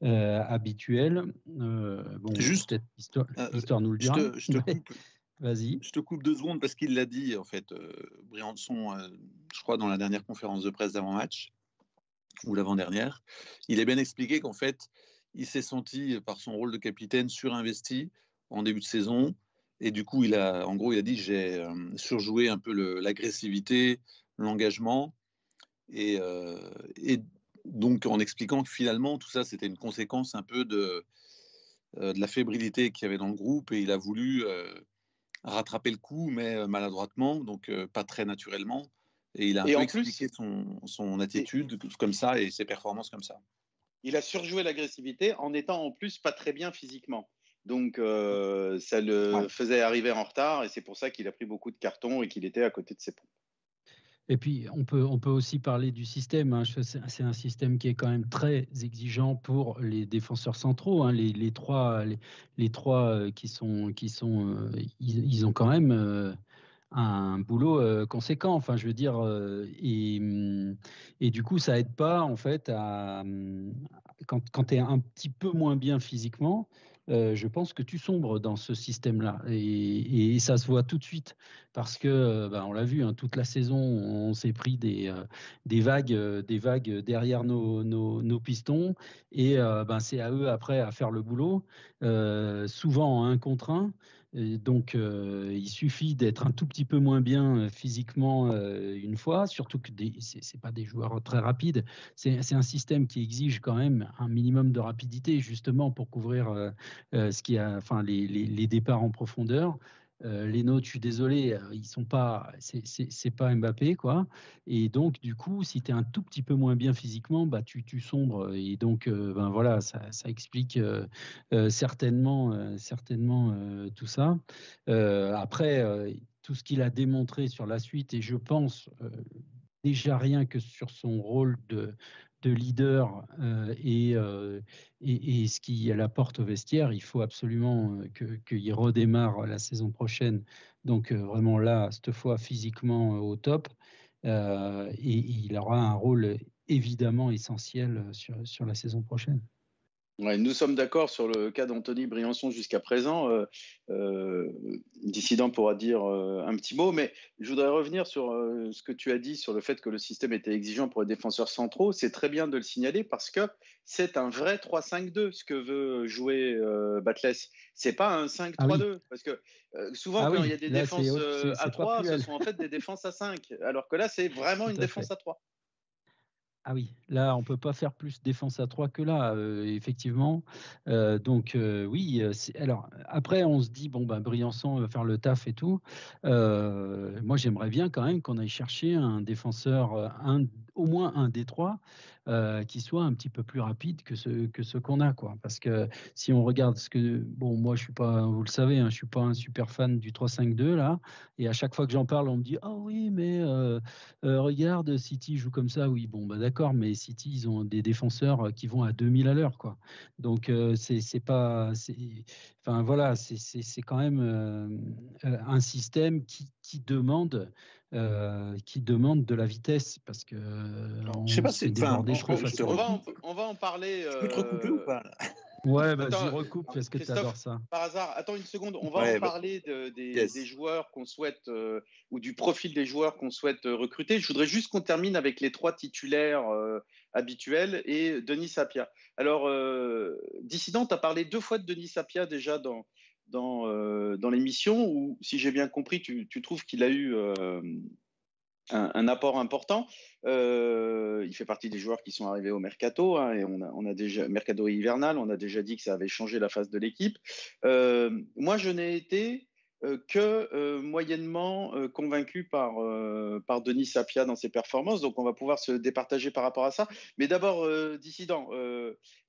habituel? Bon, Juste, l'histoire nous le dira. Je te, coupe. Vas-y. Je te coupe deux secondes parce qu'il l'a dit, en fait, Briançon, je crois, dans la dernière conférence de presse d'avant-match, ou l'avant-dernière. Il a bien expliqué qu'en fait, il s'est senti, par son rôle de capitaine, surinvesti en début de saison Et du coup, il a, en gros, il a dit j'ai euh, surjoué un peu l'agressivité, l'engagement. Et, et, donc, en expliquant que finalement, tout ça, c'était une conséquence un peu de, de la fébrilité qu'il y avait dans le groupe. Et il a voulu rattraper le coup, mais maladroitement, donc pas très naturellement. Et il a un peu expliqué son, son, attitude comme ça et ses performances comme ça. Il a surjoué l'agressivité en étant en plus pas très bien physiquement. Donc, euh, ça le faisait arriver en retard et c'est pour ça qu'il a pris beaucoup de cartons et qu'il était à côté de ses pompes. Et puis, on peut, on peut aussi parler du système. Hein. C'est un système qui est quand même très exigeant pour les défenseurs centraux. Hein. Les, les, trois, les, trois euh, qui sont, qui sont euh, ils, ont quand même un boulot conséquent. Enfin, je veux dire, et, mmh, et, du coup, ça aide pas en fait mmh, quand, tu es un petit peu moins bien physiquement. je pense que tu sombres dans ce système-là et, ça se voit tout de suite parce que ben, on l'a vu hein, toute la saison on s'est pris des, vagues des vagues derrière nos, pistons et ben, c'est à eux après à faire le boulot souvent en un contre un donc, il suffit d'être un tout petit peu moins bien physiquement une fois, surtout que ce n'est pas des joueurs très rapides. C'est un système qui exige quand même un minimum de rapidité, justement pour couvrir ce qui a, enfin, les, départs en profondeur. Euh, nôtres, je suis désolé, euh, ils sont pas, c'est pas Mbappé quoi. Et donc du coup, si tu es un tout petit peu moins bien physiquement, bah tu, tu sombres. Et donc euh, ben voilà, ça, ça explique certainement, certainement tout ça. après, tout ce qu'il a démontré sur la suite, et je pense déjà rien que sur son rôle de, de leader euh, euh, et, et, ce qui apporte au vestiaire, il faut absolument euh, qu'il redémarre la saison prochaine. Donc vraiment là, cette fois physiquement au top. et il aura un rôle évidemment essentiel sur, sur la saison prochaine nous sommes d'accord sur le cas d'Anthony Briançon jusqu'à présent. Euh, euh, Dissident pourra dire euh, un petit mot, mais je voudrais revenir sur ce que tu as dit sur le fait que le système était exigeant pour les défenseurs centraux. C'est très bien de le signaler parce que c'est un vrai 3-5-2 ce que veut jouer Batles. C'est pas un 5-3-2 ah parce que souvent ah quand il y a des défenses à 3, ce sont en fait des défenses à 5, alors que là c'est vraiment une défense à 3. Ah oui, là, on peut pas faire plus défense à 3 que là, euh, effectivement. Euh, donc, euh, oui, alors après, on se dit, bon, ben, Briançon va faire le taf et tout. moi, j'aimerais bien quand même qu'on aille chercher un défenseur, un, au moins un des trois, euh, qui soit un petit peu plus rapide que ce, que ce qu'on a. Quoi. Parce que si on regarde ce que. Bon, moi, je suis pas, vous le savez, hein, je suis pas un super fan du 3-5-2, là. Et à chaque fois que j'en parle, on me dit Ah oui, mais euh, euh, regarde, City joue comme ça. Oui, bon, bah, d'accord, mais City, ils ont des défenseurs qui vont à 2000 à l'heure. quoi. Donc, c'est pas. Enfin, voilà, c'est quand même un système qui, qui demande euh, qui demande de la vitesse parce que on je sais pas, c'est débordé, je on, va en, on va en parler. Je peux te recouper ou pas Ouais, vas-y, recoupe parce que tu adores ça. Par hasard, attends une seconde, on va en bah, parler de, des, des, joueurs qu'on souhaite euh, ou du profil des joueurs qu'on souhaite euh, recruter. Je voudrais juste qu'on termine avec les trois titulaires habituels et Denis Sapia. Alors, Dissident, tu as parlé deux fois de Denis Sapia déjà dans, dans, euh, dans l'émission, où, si j'ai bien compris, tu, trouves qu'il a eu euh, un, apport important. Euh, il fait partie des joueurs qui sont arrivés au mercato, hein, et on a, on mercato hivernal. On a déjà dit que ça avait changé la face de l'équipe. moi, je n'ai été que euh, moyennement euh, convaincu par, par Denis Sapia dans ses performances. Donc, on va pouvoir se départager par rapport à ça. Mais d'abord, Dissident,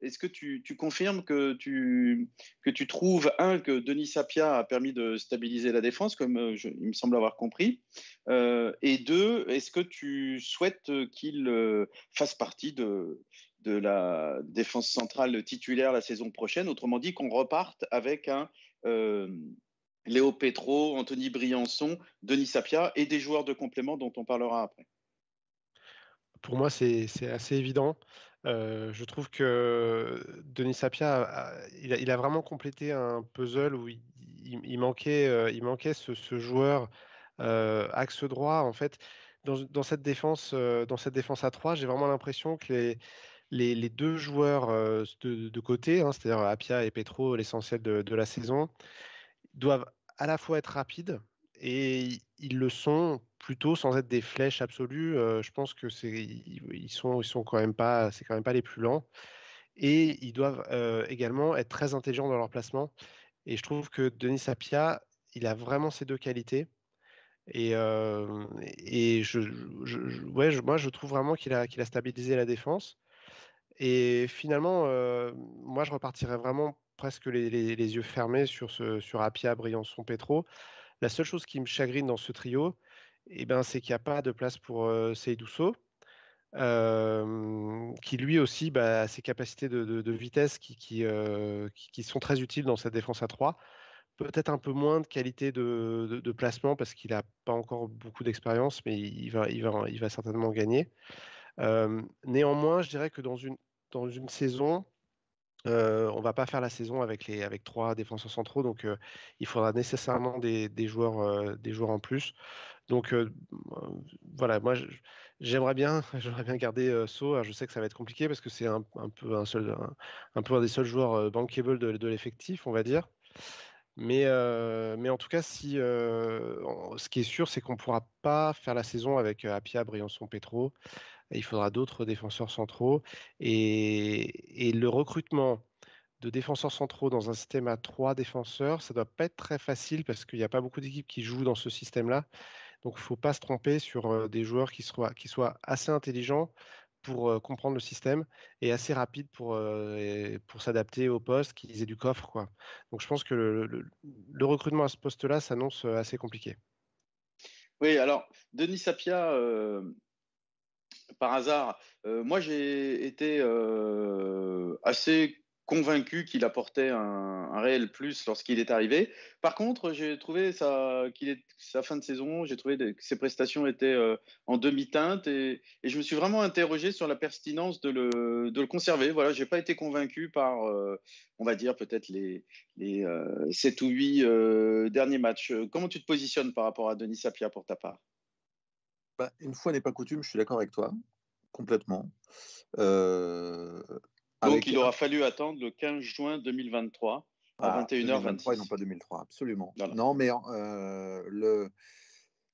est-ce que tu, tu, confirmes que tu, que tu trouves, un, que Denis Sapia a permis de stabiliser la défense, comme il me semble avoir compris, et deux, est-ce que tu souhaites qu'il fasse partie de, de la défense centrale titulaire la saison prochaine? Autrement dit, qu'on reparte avec un Léo Petro, Anthony Briançon, Denis Sapia et des joueurs de complément dont on parlera après. Pour moi, c'est assez évident. Euh, je trouve que Denis Sapia, il, a, vraiment complété un puzzle où il, manquait, euh, il manquait ce, joueur euh, axe droit. En fait, dans, cette, défense, dans cette défense à 3, j'ai vraiment l'impression que les, les, deux joueurs de, côté, hein, c'est-à-dire Apia et Petro, l'essentiel de, de, la saison, doivent à la fois être rapides et ils le sont plutôt sans être des flèches absolues. je pense que c'est ils sont ils sont quand même pas c'est quand même pas les plus lents et ils doivent également être très intelligents dans leur placement. Et je trouve que Denis Sapia, il a vraiment ces deux qualités. Et, et je, ouais, moi, je trouve vraiment qu'il a, qu'il a stabilisé la défense. Et finalement, moi, je repartirais vraiment presque les, yeux fermés sur, ce, sur Apia, Briançon, Petro. La seule chose qui me chagrine dans ce trio, eh ben, c'est qu'il n'y a pas de place pour Seydousso qui lui aussi bah, a ses capacités de, vitesse qui, qui, sont très utiles dans cette défense à 3. Peut-être un peu moins de qualité de, placement parce qu'il n'a pas encore beaucoup d'expérience, mais il va, il, va, il va certainement gagner. néanmoins, je dirais que dans une, dans une saison, on va pas faire la saison avec, les, avec trois défenseurs centraux, donc il faudra nécessairement des, des joueurs, des joueurs en plus. Donc voilà, moi j'aimerais bien, j'aimerais bien garder So. je sais que ça va être compliqué parce que c'est un, peu un seul, un, peu un des seuls joueurs bankable de, de l'effectif, on va dire. Mais, mais en tout cas, si, ce qui est sûr, c'est qu'on pourra pas faire la saison avec Apia, Briançon, Petro. Il faudra d'autres défenseurs centraux. Et, le recrutement de défenseurs centraux dans un système à trois défenseurs, ça ne doit pas être très facile parce qu'il n'y a pas beaucoup d'équipes qui jouent dans ce système-là. Donc, il ne faut pas se tromper sur des joueurs qui soient, assez intelligents pour comprendre le système et assez rapides pour, s'adapter au poste, qu'ils aient du coffre. Donc, je pense que le, recrutement à ce poste-là s'annonce assez compliqué. Oui, alors, Denis Sapia, par hasard, moi j'ai été assez convaincu qu'il apportait un, réel plus lorsqu'il est arrivé. Par contre, j'ai trouvé sa, sa fin de saison, j'ai trouvé que ses prestations étaient euh, en demi-teinte et, je me suis vraiment interrogé sur la pertinence de le, conserver. Voilà, j'ai pas été convaincu par, euh, on va dire, peut-être les, les 7 euh, ou 8 derniers matchs. Comment tu te positionnes par rapport à Denis Sapia pour ta part? Bah, Une fois n'est pas coutume, je suis d'accord avec toi, complètement. Donc, il aura fallu attendre le 15 juin 2023 à 21h26. Ah, non pas 2003, absolument. Non, mais euh, le,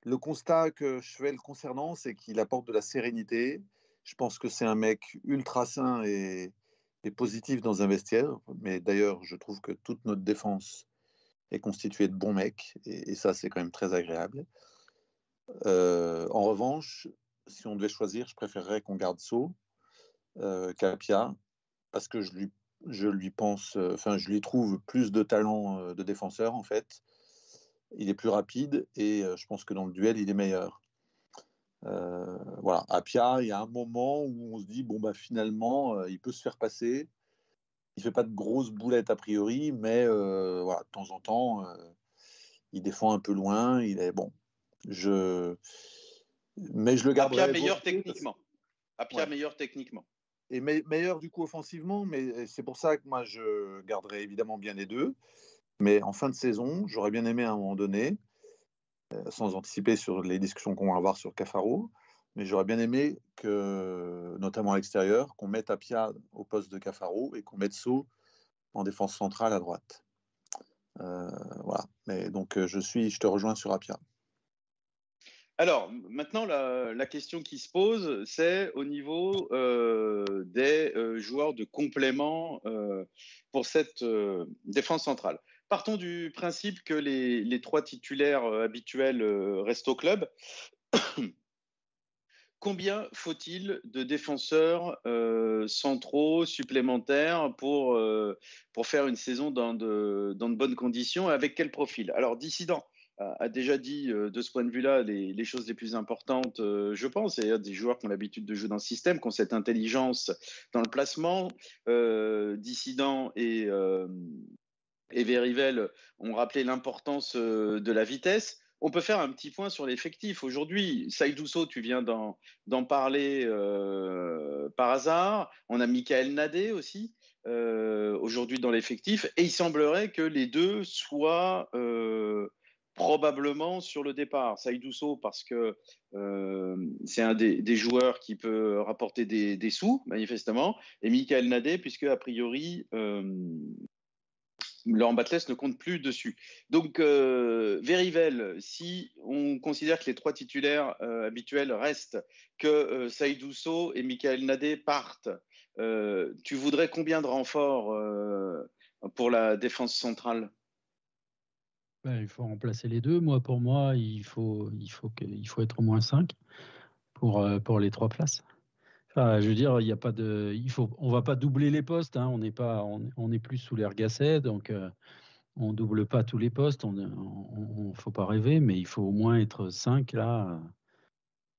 le constat que je fais le concernant, c'est qu'il apporte de la sérénité. Je pense que c'est un mec ultra sain et, positif dans un vestiaire. Mais d'ailleurs, je trouve que toute notre défense est constituée de bons mecs. Et, ça, c'est quand même très agréable. Euh, en revanche, si on devait choisir, je préférerais qu'on garde So euh, Capia parce que je lui, je lui pense, euh, enfin, je lui trouve plus de talent euh, de défenseur en fait. Il est plus rapide et euh, je pense que dans le duel, il est meilleur. voilà, Apia, il y a un moment où on se dit bon bah finalement, il peut se faire passer. Il fait pas de grosses boulettes a priori, mais voilà, de temps en temps, il défend un peu loin. Il est bon. Je, mais je le garde. Apia meilleur techniquement. Apia meilleur techniquement et meilleur du coup offensivement, mais c'est pour ça que moi je garderai évidemment bien les deux. Mais en fin de saison, j'aurais bien aimé à un moment donné, euh, sans anticiper sur les discussions qu'on va avoir sur Cafaro, mais j'aurais bien aimé que, notamment à l'extérieur, qu'on mette Apia au poste de Cafaro et qu'on mette So en défense centrale à droite. Euh, voilà. Mais donc euh, je suis, je te rejoins sur Apia. Alors, maintenant, la, question qui se pose, c'est au niveau euh, des euh, joueurs de complément euh, pour cette défense centrale. Partons du principe que les, trois titulaires habituels restent au club. Combien faut-il de défenseurs centraux supplémentaires pour, pour faire une saison dans de, dans de bonnes conditions Avec quel profil? Alors, dissident a déjà dit euh, de ce point de vue-là les, choses les plus importantes, euh, je pense. Il y a des joueurs qui ont l'habitude de jouer dans le système, qui ont cette intelligence dans le placement. Euh, Dissident et, et Verivel ont rappelé l'importance de la vitesse. On peut faire un petit point sur l'effectif. Aujourd'hui, Saïdousso, tu viens d'en parler par hasard. On a Michael Nadé aussi. aujourd'hui dans l'effectif et il semblerait que les deux soient probablement sur le départ. Saïdousso, parce que euh, c'est un des, joueurs qui peut rapporter des, sous, manifestement, et Michael Nadé, puisque a priori, euh, Laurent Batles ne compte plus dessus. Donc, euh, Verivel, si on considère que les trois titulaires euh, habituels restent, que Saïd et Michael Nadé partent, tu voudrais combien de renforts pour la défense centrale? Ben, Il faut remplacer les deux. Moi, pour moi, il faut, il faut, que, il faut être au moins 5 pour, pour les trois places. Enfin, je veux dire, il y a pas de, il faut, on va pas doubler les postes. Hein, on n'est pas, on, on, plus sous l'air Gasset, donc euh, on double pas tous les postes. On, ne faut pas rêver, mais il faut au moins être 5 là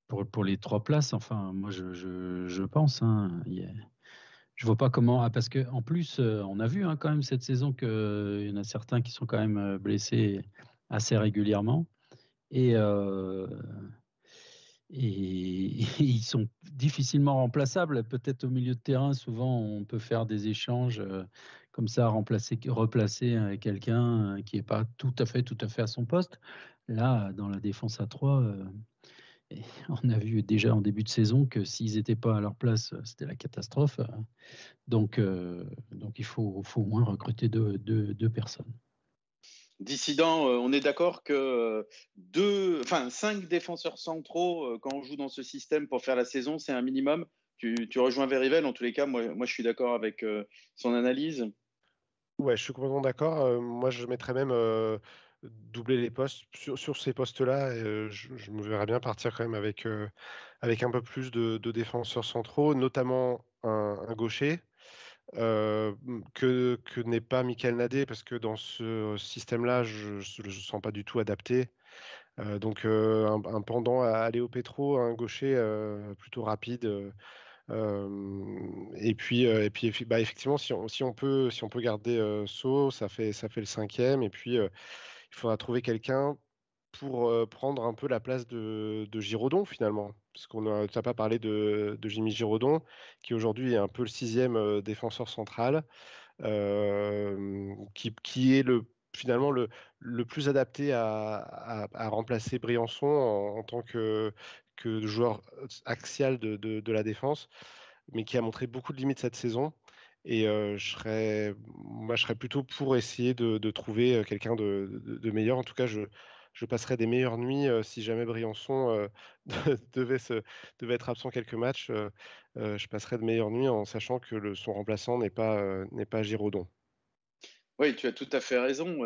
pour, pour les trois places. Enfin, moi, je, je, je pense. Hein, a, je vois pas comment. Ah, parce que en plus, euh, on a vu hein, quand même cette saison qu'il y en a certains qui sont quand même euh, blessés assez régulièrement. Et euh, ils sont difficilement remplaçables. Peut-être au milieu de terrain, souvent, on peut faire des échanges euh, comme ça, remplacer, replacer euh, quelqu'un euh, qui n'est pas tout à fait, tout à fait à son poste. Là, dans la défense à 3, on a vu déjà en début de saison que s'ils n'étaient pas à leur place, c'était la catastrophe. Donc, donc il faut, faut, au moins recruter deux, deux, deux personnes. Dissident, euh, on est d'accord que euh, deux, enfin, cinq défenseurs centraux, euh, quand on joue dans ce système pour faire la saison, c'est un minimum. Tu, rejoins Verivel, en tous les cas, moi, moi je suis d'accord avec son analyse. Ouais, je suis complètement d'accord. moi, je mettrais même doubler les postes sur, ces postes-là. Je, me verrais bien partir quand même avec, avec un peu plus de, défenseurs centraux, notamment un gaucher que, que n'est pas Michael Nadé, parce que dans ce système-là, je ne le sens pas du tout adapté. donc un, pendant à Léo Petro, un gaucher plutôt rapide. et puis, et puis bah, effectivement, si on, si on, peut, garder So, ça fait, ça fait le cinquième. Et puis, il faudra trouver quelqu'un pour prendre un peu la place de, Giraudon finalement. Parce qu'on n'a pas parlé de, Jimmy Giraudon, qui aujourd'hui est un peu le sixième défenseur central, qui, qui, est le, finalement le, plus adapté à, remplacer Briançon en, tant que, joueur axial de, la défense, mais qui a montré beaucoup de limites cette saison. Et je serais, moi, je serais plutôt pour essayer de, trouver quelqu'un de, meilleur. En tout cas, je, je passerai des meilleures nuits si jamais Briançon devait, se, devait, être absent quelques matchs. je passerai de meilleures nuits en sachant que son remplaçant n'est pas, n'est pas Giraudon. Oui, tu as tout à fait raison.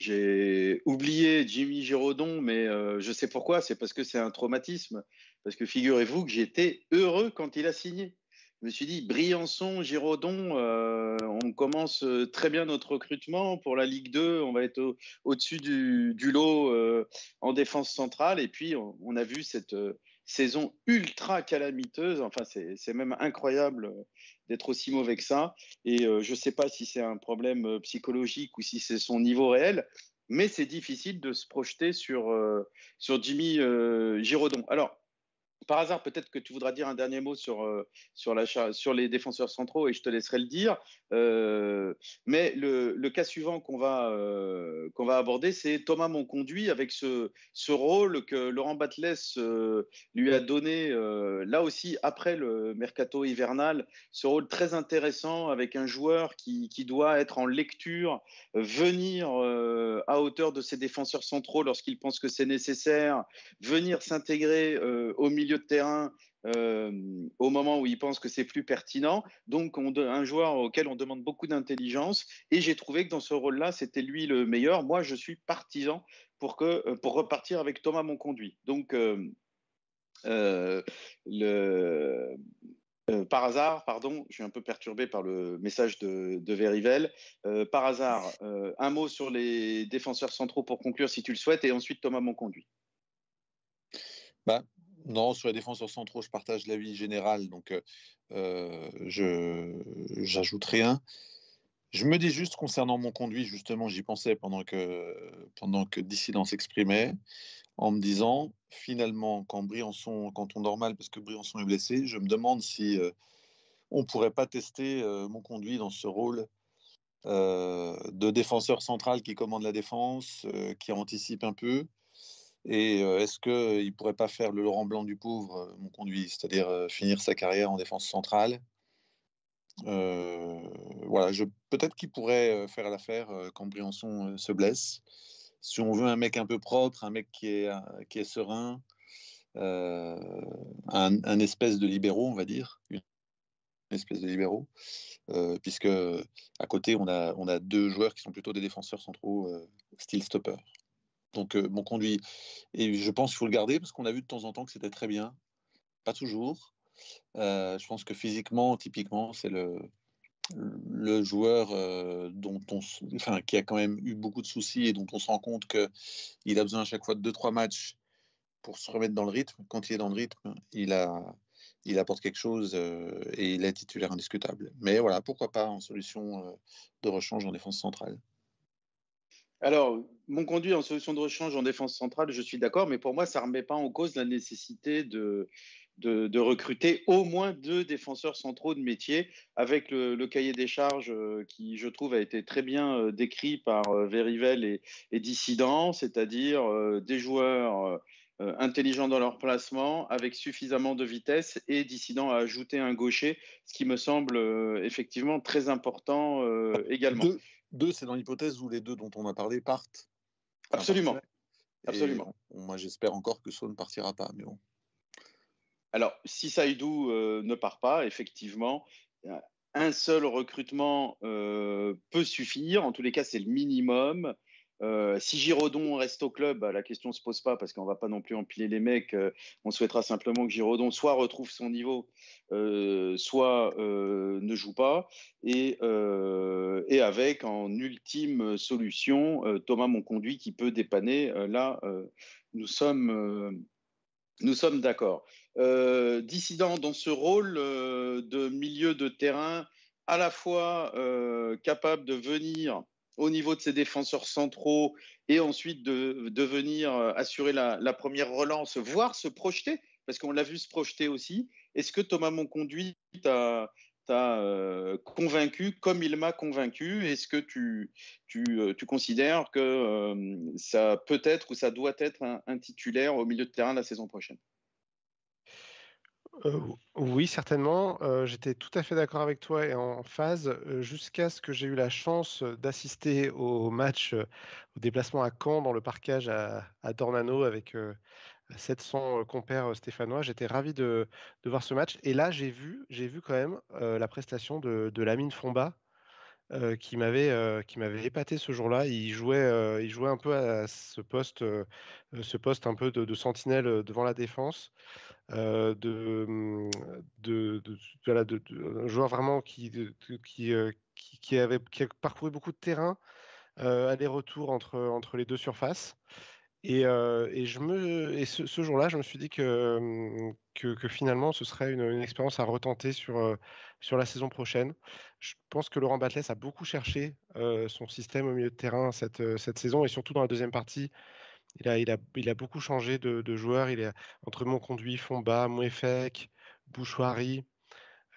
j'ai oublié Jimmy Giraudon, mais je sais pourquoi. C'est parce que c'est un traumatisme. Parce que figurez-vous que j'étais heureux quand il a signé je me suis dit, Briançon, Giraudon, euh, on commence euh, très bien notre recrutement pour la Ligue 2. On va être au-dessus du, lot euh, en défense centrale. Et puis, on, a vu cette saison ultra calamiteuse. Enfin, c'est même incroyable d'être aussi mauvais que ça. Et je ne sais pas si c'est un problème psychologique ou si c'est son niveau réel. Mais c'est difficile de se projeter sur, sur Jimmy Giraudon. Alors, par hasard, peut-être que tu voudras dire un dernier mot sur, euh, sur, les défenseurs centraux et je te laisserai le dire. Euh, mais le, cas suivant qu'on va, euh, va aborder, c'est Thomas Monconduit avec ce, ce rôle que Laurent Batles lui a donné, là aussi, après le mercato hivernal, ce rôle très intéressant avec un joueur qui, qui doit être en lecture, venir à hauteur de ses défenseurs centraux lorsqu'il pense que c'est nécessaire, venir s'intégrer au milieu de terrain euh, au moment où il pense que c'est plus pertinent. Donc, on, un joueur auquel on demande beaucoup d'intelligence. Et j'ai trouvé que dans ce rôle-là, c'était lui le meilleur. Moi, je suis partisan pour, que, euh, pour repartir avec Thomas Monconduit. Donc, euh, le, par hasard, pardon, je suis un peu perturbé par le message de, de Verivel. par hasard, un mot sur les défenseurs centraux pour conclure si tu le souhaites, et ensuite Thomas Monconduit. Bah, non, sur les défenseurs centraux, je partage l'avis général, donc euh, je j'ajoute rien. Je me dis juste concernant mon conduit, justement, j'y pensais pendant que, pendant Dissident s'exprimait, en me disant, finalement, quand Briançon, quand on dort mal parce que Briançon est blessé, je me demande si on on pourrait pas tester mon conduit dans ce rôle de défenseur central qui commande la défense, qui anticipe un peu, et est-ce qu'il ne pourrait pas faire le Laurent Blanc du pauvre, mon conduit, c'est-à-dire finir sa carrière en défense centrale? Voilà, peut-être qu'il pourrait faire l'affaire quand Briançon se blesse. Si on veut un mec un peu propre, un mec qui est, qui est serein, un, un, espèce de libéraux, on va dire, une espèce de libéraux, puisque à côté, on a, on a deux joueurs qui sont plutôt des défenseurs centraux, style stopper. Donc, mon conduit, et je pense qu'il faut le garder parce qu'on a vu de temps en temps que c'était très bien, pas toujours. je pense que physiquement, typiquement, c'est le, joueur dont on, enfin, qui a quand même eu beaucoup de soucis et dont on se rend compte qu'il a besoin à chaque fois de 2-3 matchs pour se remettre dans le rythme. Quand il est dans le rythme, il, a, il apporte quelque chose et il est titulaire indiscutable. Mais voilà, pourquoi pas en solution de rechange en défense centrale. Alors, mon conduit en solution de rechange en défense centrale, je suis d'accord, mais pour moi, ça ne remet pas en cause la nécessité de, recruter au moins deux défenseurs centraux de métier avec le, cahier des charges euh, qui, je trouve, a été très bien euh, décrit par euh, Verivel et, Dissident, c'est-à-dire des joueurs intelligents dans leur placement, avec suffisamment de vitesse et Dissident à ajouter un gaucher, ce qui me semble effectivement très important également. C'est dans l'hypothèse où les deux dont on a parlé partent. Absolument. Absolument. moi, j'espère encore que ça ne partira pas, mais bon. Alors, si Saïdou euh, ne part pas, effectivement, un seul recrutement euh, peut suffire. En tous les cas, c'est le minimum. Euh, si Giraudon reste au club, bah, la question ne se pose pas parce qu'on ne va pas non plus empiler les mecs. on souhaitera simplement que Giraudon soit retrouve son niveau, soit ne joue pas. Et, et, avec en ultime solution Thomas Monconduit qui peut dépanner. là, nous sommes, nous sommes d'accord. Euh, dissident dans ce rôle euh, de milieu de terrain, à la fois euh, capable de venir au niveau de ses défenseurs centraux et ensuite de, venir assurer la, première relance, voire se projeter, parce qu'on l'a vu se projeter aussi. Est-ce que Thomas Monconduit t'a convaincu comme il m'a convaincu? Est-ce que tu, considères que ça peut être ou ça doit être un titulaire au milieu de terrain la saison prochaine? Oui, certainement. j'étais tout à fait d'accord avec toi et en phase, jusqu'à ce que j'ai eu la chance, d'assister au match, au déplacement à Caen dans le parcage à Dornano avec, 700, compères, stéphanois. J'étais ravi de voir ce match et là, j'ai vu vu quand même, la prestation de de Lamine Fomba, qui m'avait, qui m'avait épaté ce jour-là. Il jouait, il jouait un peu à ce poste, ce poste un peu de sentinelle, devant la défense. Euh, mmh, de, de, de, un joueur vraiment qui, qui, euh, qui, avait qui a parcouru beaucoup de terrain, euh, aller-retour entre, entre les deux surfaces. Et, et, je me, et ce, jour-là, je me suis dit que, mmh, que, finalement, ce serait une, expérience à retenter sur, sur la saison prochaine. Je pense que Laurent Batles a beaucoup cherché son système au milieu de terrain cette, cette saison et surtout dans la deuxième partie. Il a, il a, il a beaucoup changé de, de joueurs. Il est entre Monconduit, Fomba, Mouefek, Bouchoirie.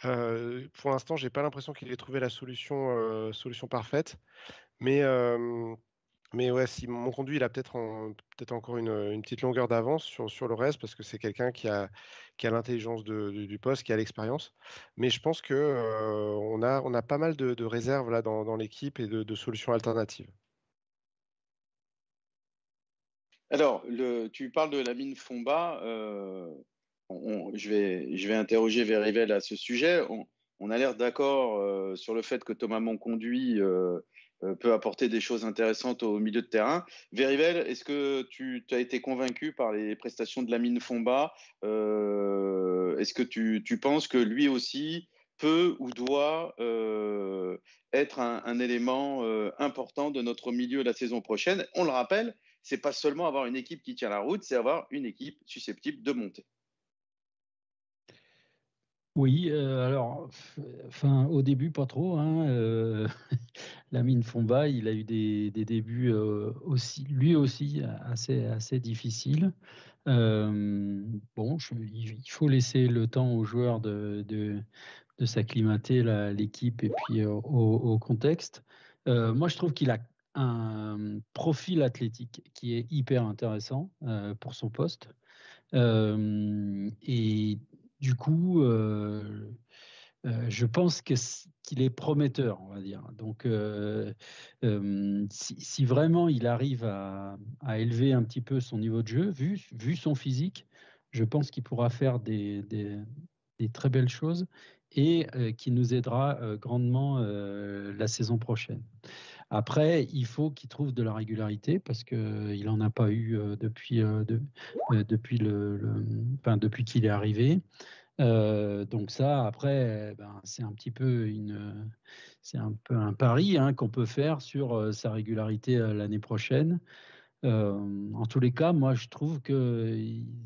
Euh, pour l'instant, j'ai pas l'impression qu'il ait trouvé la solution, euh, solution parfaite. Mais, euh, mais ouais, si Monconduit, il a peut-être encore une, petite longueur d'avance sur, le reste parce que c'est quelqu'un qui a, l'intelligence du poste, qui a l'expérience. Mais je pense que on, a, pas mal de, réserves là dans, l'équipe et de, solutions alternatives. Alors, tu parles de la mine Fomba. Euh, je, vais, interroger Verivel à ce sujet. On, a l'air d'accord euh, sur le fait que Thomas Monconduit euh, peut apporter des choses intéressantes au milieu de terrain. Verivel, est-ce que tu as été convaincu par les prestations de la mine Fomba Est-ce que tu, penses que lui aussi peut ou doit être un, un élément important de notre milieu la saison prochaine? On le rappelle, c'est pas seulement avoir une équipe qui tient la route, c'est avoir une équipe susceptible de monter. Oui, euh, alors, enfin, au début, pas trop. Hein, euh, Lamine Fomba, il a eu des, débuts euh, aussi, lui aussi, assez, assez difficiles. Bon, il faut laisser le temps aux joueurs de, de, s'acclimater l'équipe et puis au, au contexte. moi, je trouve qu'il a un profil athlétique qui est hyper intéressant pour son poste. Et du coup, euh, je pense qu'il est prometteur, on va dire. Donc, si, vraiment il arrive à, élever un petit peu son niveau de jeu, vu, son physique, je pense qu'il pourra faire des, très belles choses et qui nous aidera grandement la saison prochaine. Après, il faut qu'il trouve de la régularité parce qu'il n'en a pas eu depuis, depuis, le, depuis qu'il est arrivé. donc ça, après, ben, c'est un petit peu une, un peu un pari hein, qu'on peut faire sur sa régularité l'année prochaine. en tous les cas, moi, je trouve que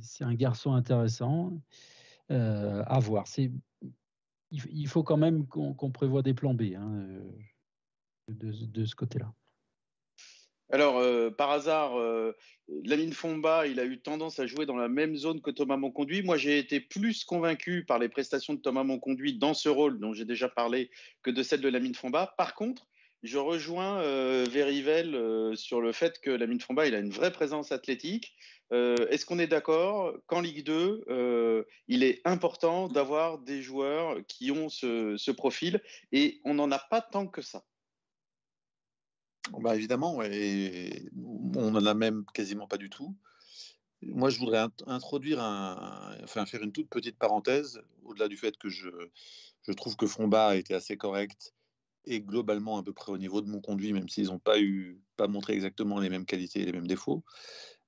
c'est un garçon intéressant à voir. Il, faut quand même qu'on, prévoit des plans B. Hein, de, ce côté-là. Alors, euh, par hasard, euh, Lamine Fomba, il a eu tendance à jouer dans la même zone que Thomas Monconduit. Moi, j'ai été plus convaincu par les prestations de Thomas Monconduit dans ce rôle dont j'ai déjà parlé que de celle de Lamine Fomba. Par contre, je rejoins euh, Verivel sur le fait que Lamine Fomba, il a une vraie présence athlétique. Est-ce qu'on est, d'accord qu'en Ligue 2, il est important d'avoir des joueurs qui ont ce, ce profil? Et on n'en a pas tant que ça bah évidemment, on n'en a même quasiment pas du tout. Moi, je voudrais introduire enfin faire une toute petite parenthèse, au-delà du fait que je, trouve que Fomba a été assez correct et globalement à peu près au niveau de mon conduit, même s'ils n'ont pas pas montré exactement les mêmes qualités et les mêmes défauts.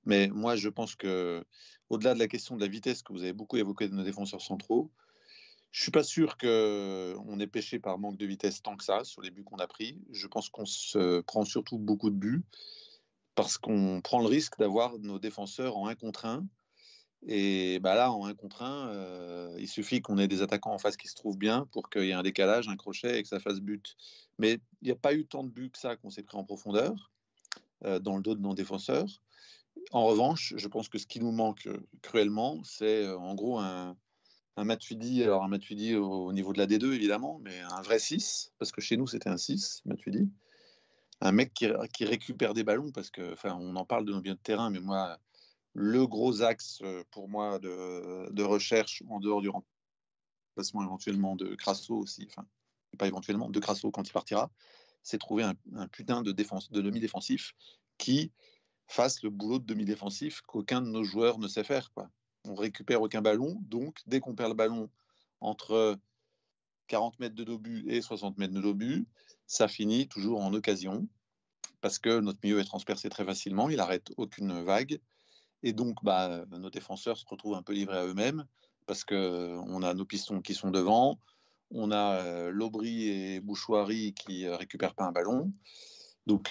Mais moi, je pense que, au-delà de la question de la vitesse que vous avez beaucoup évoquée de nos défenseurs centraux, je suis pas sûr qu'on ait pêché par manque de vitesse tant que ça sur les buts qu'on a pris. Je pense qu'on se prend surtout beaucoup de buts parce qu'on prend le risque d'avoir nos défenseurs en 1 contre 1. Et bah là, en 1 contre 1, euh, il suffit qu'on ait des attaquants en face qui se trouvent bien pour qu'il y ait un décalage, un crochet et que ça fasse but. Mais il n'y a pas eu tant de buts que ça qu'on s'est pris en profondeur euh, dans le dos de nos défenseurs. En revanche, je pense que ce qui nous manque euh, cruellement, c'est en gros un, un Matuidi, alors un Matuidi au, niveau de la D2 évidemment, mais un vrai 6, parce que chez nous c'était un 6, Matuidi. Un mec qui, récupère des ballons, parce que, enfin, on en parle de nos biens de terrain, mais moi, le gros axe euh, pour moi de, recherche en dehors du remplacement éventuellement de Crasso aussi, enfin, pas éventuellement, de Crasso quand il partira, c'est trouver un, putain de, de demi-défensif qui fasse le boulot de demi-défensif qu'aucun de nos joueurs ne sait faire. Quoi on récupère aucun ballon. Donc, dès qu'on perd le ballon entre 40 mètres de dobu et 60 mètres de dobu, ça finit toujours en occasion parce que notre milieu est transpercé très facilement, il arrête aucune vague. Et donc, bah, nos défenseurs se retrouvent un peu livrés à eux-mêmes parce qu'on a nos pistons qui sont devant, on a euh, Lobry et Bouchoirie qui ne euh, récupèrent pas un ballon. Donc,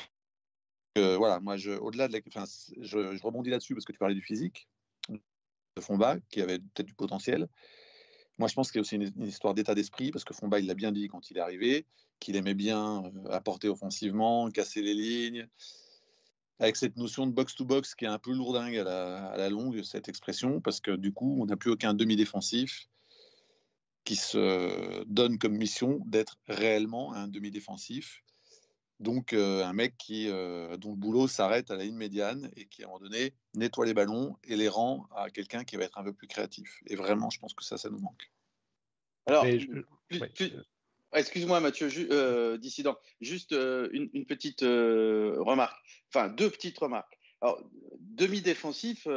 euh, voilà, moi, au-delà de la, je rebondis là-dessus parce que tu parlais du physique de Fomba, qui avait peut-être du potentiel. Moi, je pense qu'il y a aussi une, histoire d'état d'esprit, parce que Fomba, il l'a bien dit quand il est arrivé, qu'il aimait bien euh, apporter offensivement, casser les lignes, avec cette notion de box-to-box qui est un peu lourdingue à à la longue, cette expression, parce que du coup, on n'a plus aucun demi-défensif qui se donne comme mission d'être réellement un demi-défensif. Donc, euh, un mec qui, euh, dont le boulot s'arrête à la ligne médiane et qui, à un moment donné, nettoie les ballons et les rend à quelqu'un qui va être un peu plus créatif. Et vraiment, je pense que ça, ça nous manque. Alors, excuse-moi, Mathieu, euh, dissident, juste une, une, petite remarque, enfin, deux petites remarques. Alors, demi-défensif,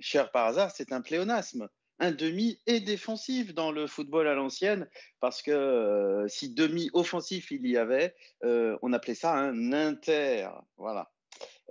cher par hasard, c'est un pléonasme un demi et défensif dans le football à l'ancienne, parce que euh, si demi offensif il y avait, euh, on appelait ça un inter. Voilà.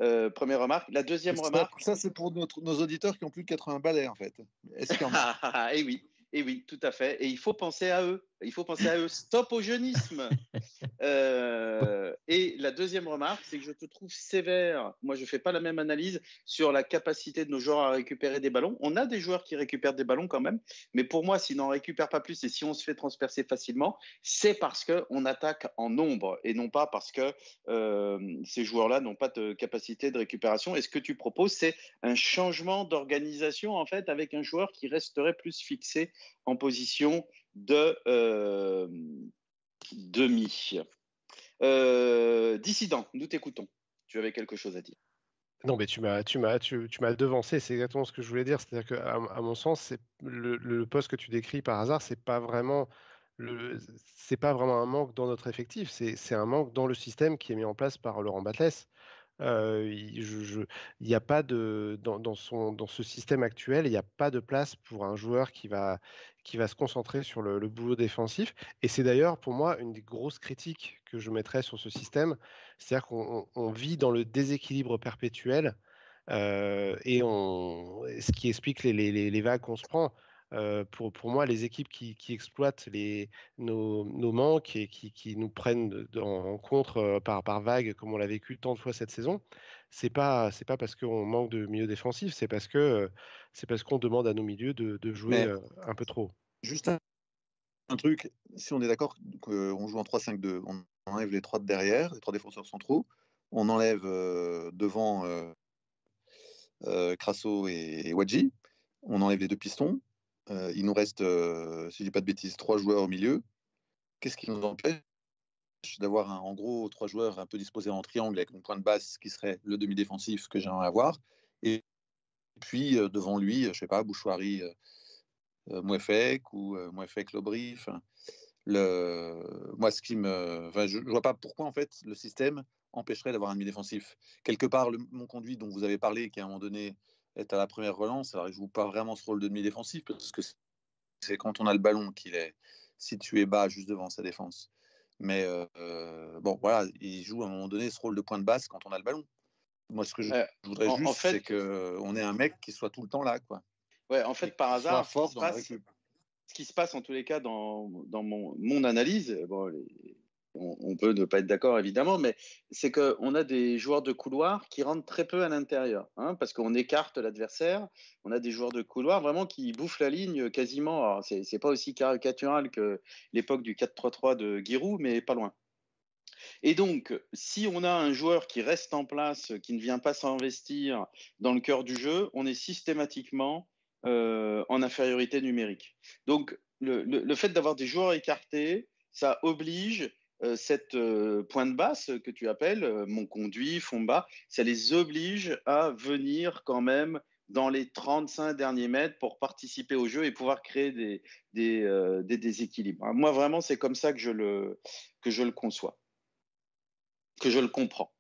Euh, première remarque. La deuxième remarque. Ça, c'est pour notre, nos auditeurs qui ont plus de 80 balais, en fait. Est-ce qu'il Eh oui, et eh oui, tout à fait. Et il faut penser à eux. Il faut penser à eux. Stop au jeunisme. Euh, et la deuxième remarque, c'est que je te trouve sévère. Moi, je ne fais pas la même analyse sur la capacité de nos joueurs à récupérer des ballons. On a des joueurs qui récupèrent des ballons quand même. Mais pour moi, s'ils n'en récupèrent pas plus et si on se fait transpercer facilement, c'est parce qu'on attaque en nombre et non pas parce que euh, ces joueurs-là n'ont pas de capacité de récupération. Et ce que tu proposes, c'est un changement d'organisation, en fait, avec un joueur qui resterait plus fixé en position de euh, demi. Euh, dissident, nous t'écoutons. Tu avais quelque chose à dire. Non, mais tu m'as, tu m'as, tu, m'as devancé. C'est exactement ce que je voulais dire. C'est-à-dire qu'à à mon sens, le, poste que tu décris par hasard, c'est pas vraiment c'est pas vraiment un manque dans notre effectif, c'est un manque dans le système qui est mis en place par Laurent Batles. Il n'y a pas de dans, ce système actuel, il n'y a pas de place pour un joueur qui va, qui va se concentrer sur le, boulot défensif. Et c'est d'ailleurs pour moi une des grosses critiques que je mettrais sur ce système, c'est-à-dire qu'on vit dans le déséquilibre perpétuel. Et on, ce qui explique les, les vagues qu'on se prend. Euh, pour, pour, moi, les équipes qui, qui exploitent les, nos, nos, manques et qui, qui nous prennent en compte euh, par, par vague, comme on l'a vécu tant de fois cette saison, c'est pas c'est pas parce qu'on manque de milieu défensif, c'est parce que euh, c'est parce qu'on demande à nos milieux de, de jouer un peu trop. Juste un, un truc, si on est d'accord qu'on joue en 3-5-2, on enlève les trois de derrière, les trois défenseurs centraux, on enlève devant Crasso et, et Wadji, on enlève les deux pistons, euh, il nous reste, euh, si je dis pas de bêtises, trois joueurs au milieu. Qu'est-ce qui nous empêche d'avoir en gros trois joueurs un peu disposés en triangle avec un point de basse qui serait le demi-défensif que j'aimerais avoir? Et puis euh, devant lui, je sais pas, Bouchoirie, euh, Mouefek ou Mouefek Lobry. Le... Moi, ce qui me, je, ne vois pas pourquoi en fait le système empêcherait d'avoir un demi-défensif. Quelque part, le, mon conduit dont vous avez parlé, qui à un moment donné est à la première relance. Alors, il joue pas vraiment ce rôle de demi-défensif parce que c'est quand on a le ballon qu'il est situé bas, juste devant sa défense. Mais euh, bon, voilà, il joue à un moment donné ce rôle de point de basse quand on a le ballon. Moi, ce que je, voudrais juste, en c'est qu'on ait un mec qui soit tout le temps là, quoi. Ouais, en fait, par hasard, ce qui, passe, ce qui, se passe, en tous les cas dans, dans mon, mon analyse, bon, les, on, peut ne pas être d'accord évidemment, mais c'est qu'on a des joueurs de couloir qui rentrent très peu à l'intérieur, hein, parce qu'on écarte l'adversaire. On a des joueurs de couloir vraiment qui bouffent la ligne quasiment. C'est pas aussi caricatural que l'époque du 4-3-3 de Giroud, mais pas loin. Et donc, si on a un joueur qui reste en place, qui ne vient pas s'investir dans le cœur du jeu, on est systématiquement euh, en infériorité numérique. Donc, le fait d'avoir des joueurs écartés, ça oblige cette euh, pointe basse que tu appelles, euh, mon conduit, fond bas, ça les oblige à venir quand même dans les 35 derniers mètres pour participer au jeu et pouvoir créer des, des, déséquilibres. Moi, vraiment, c'est comme ça que je, le, que je le conçois, que je le comprends.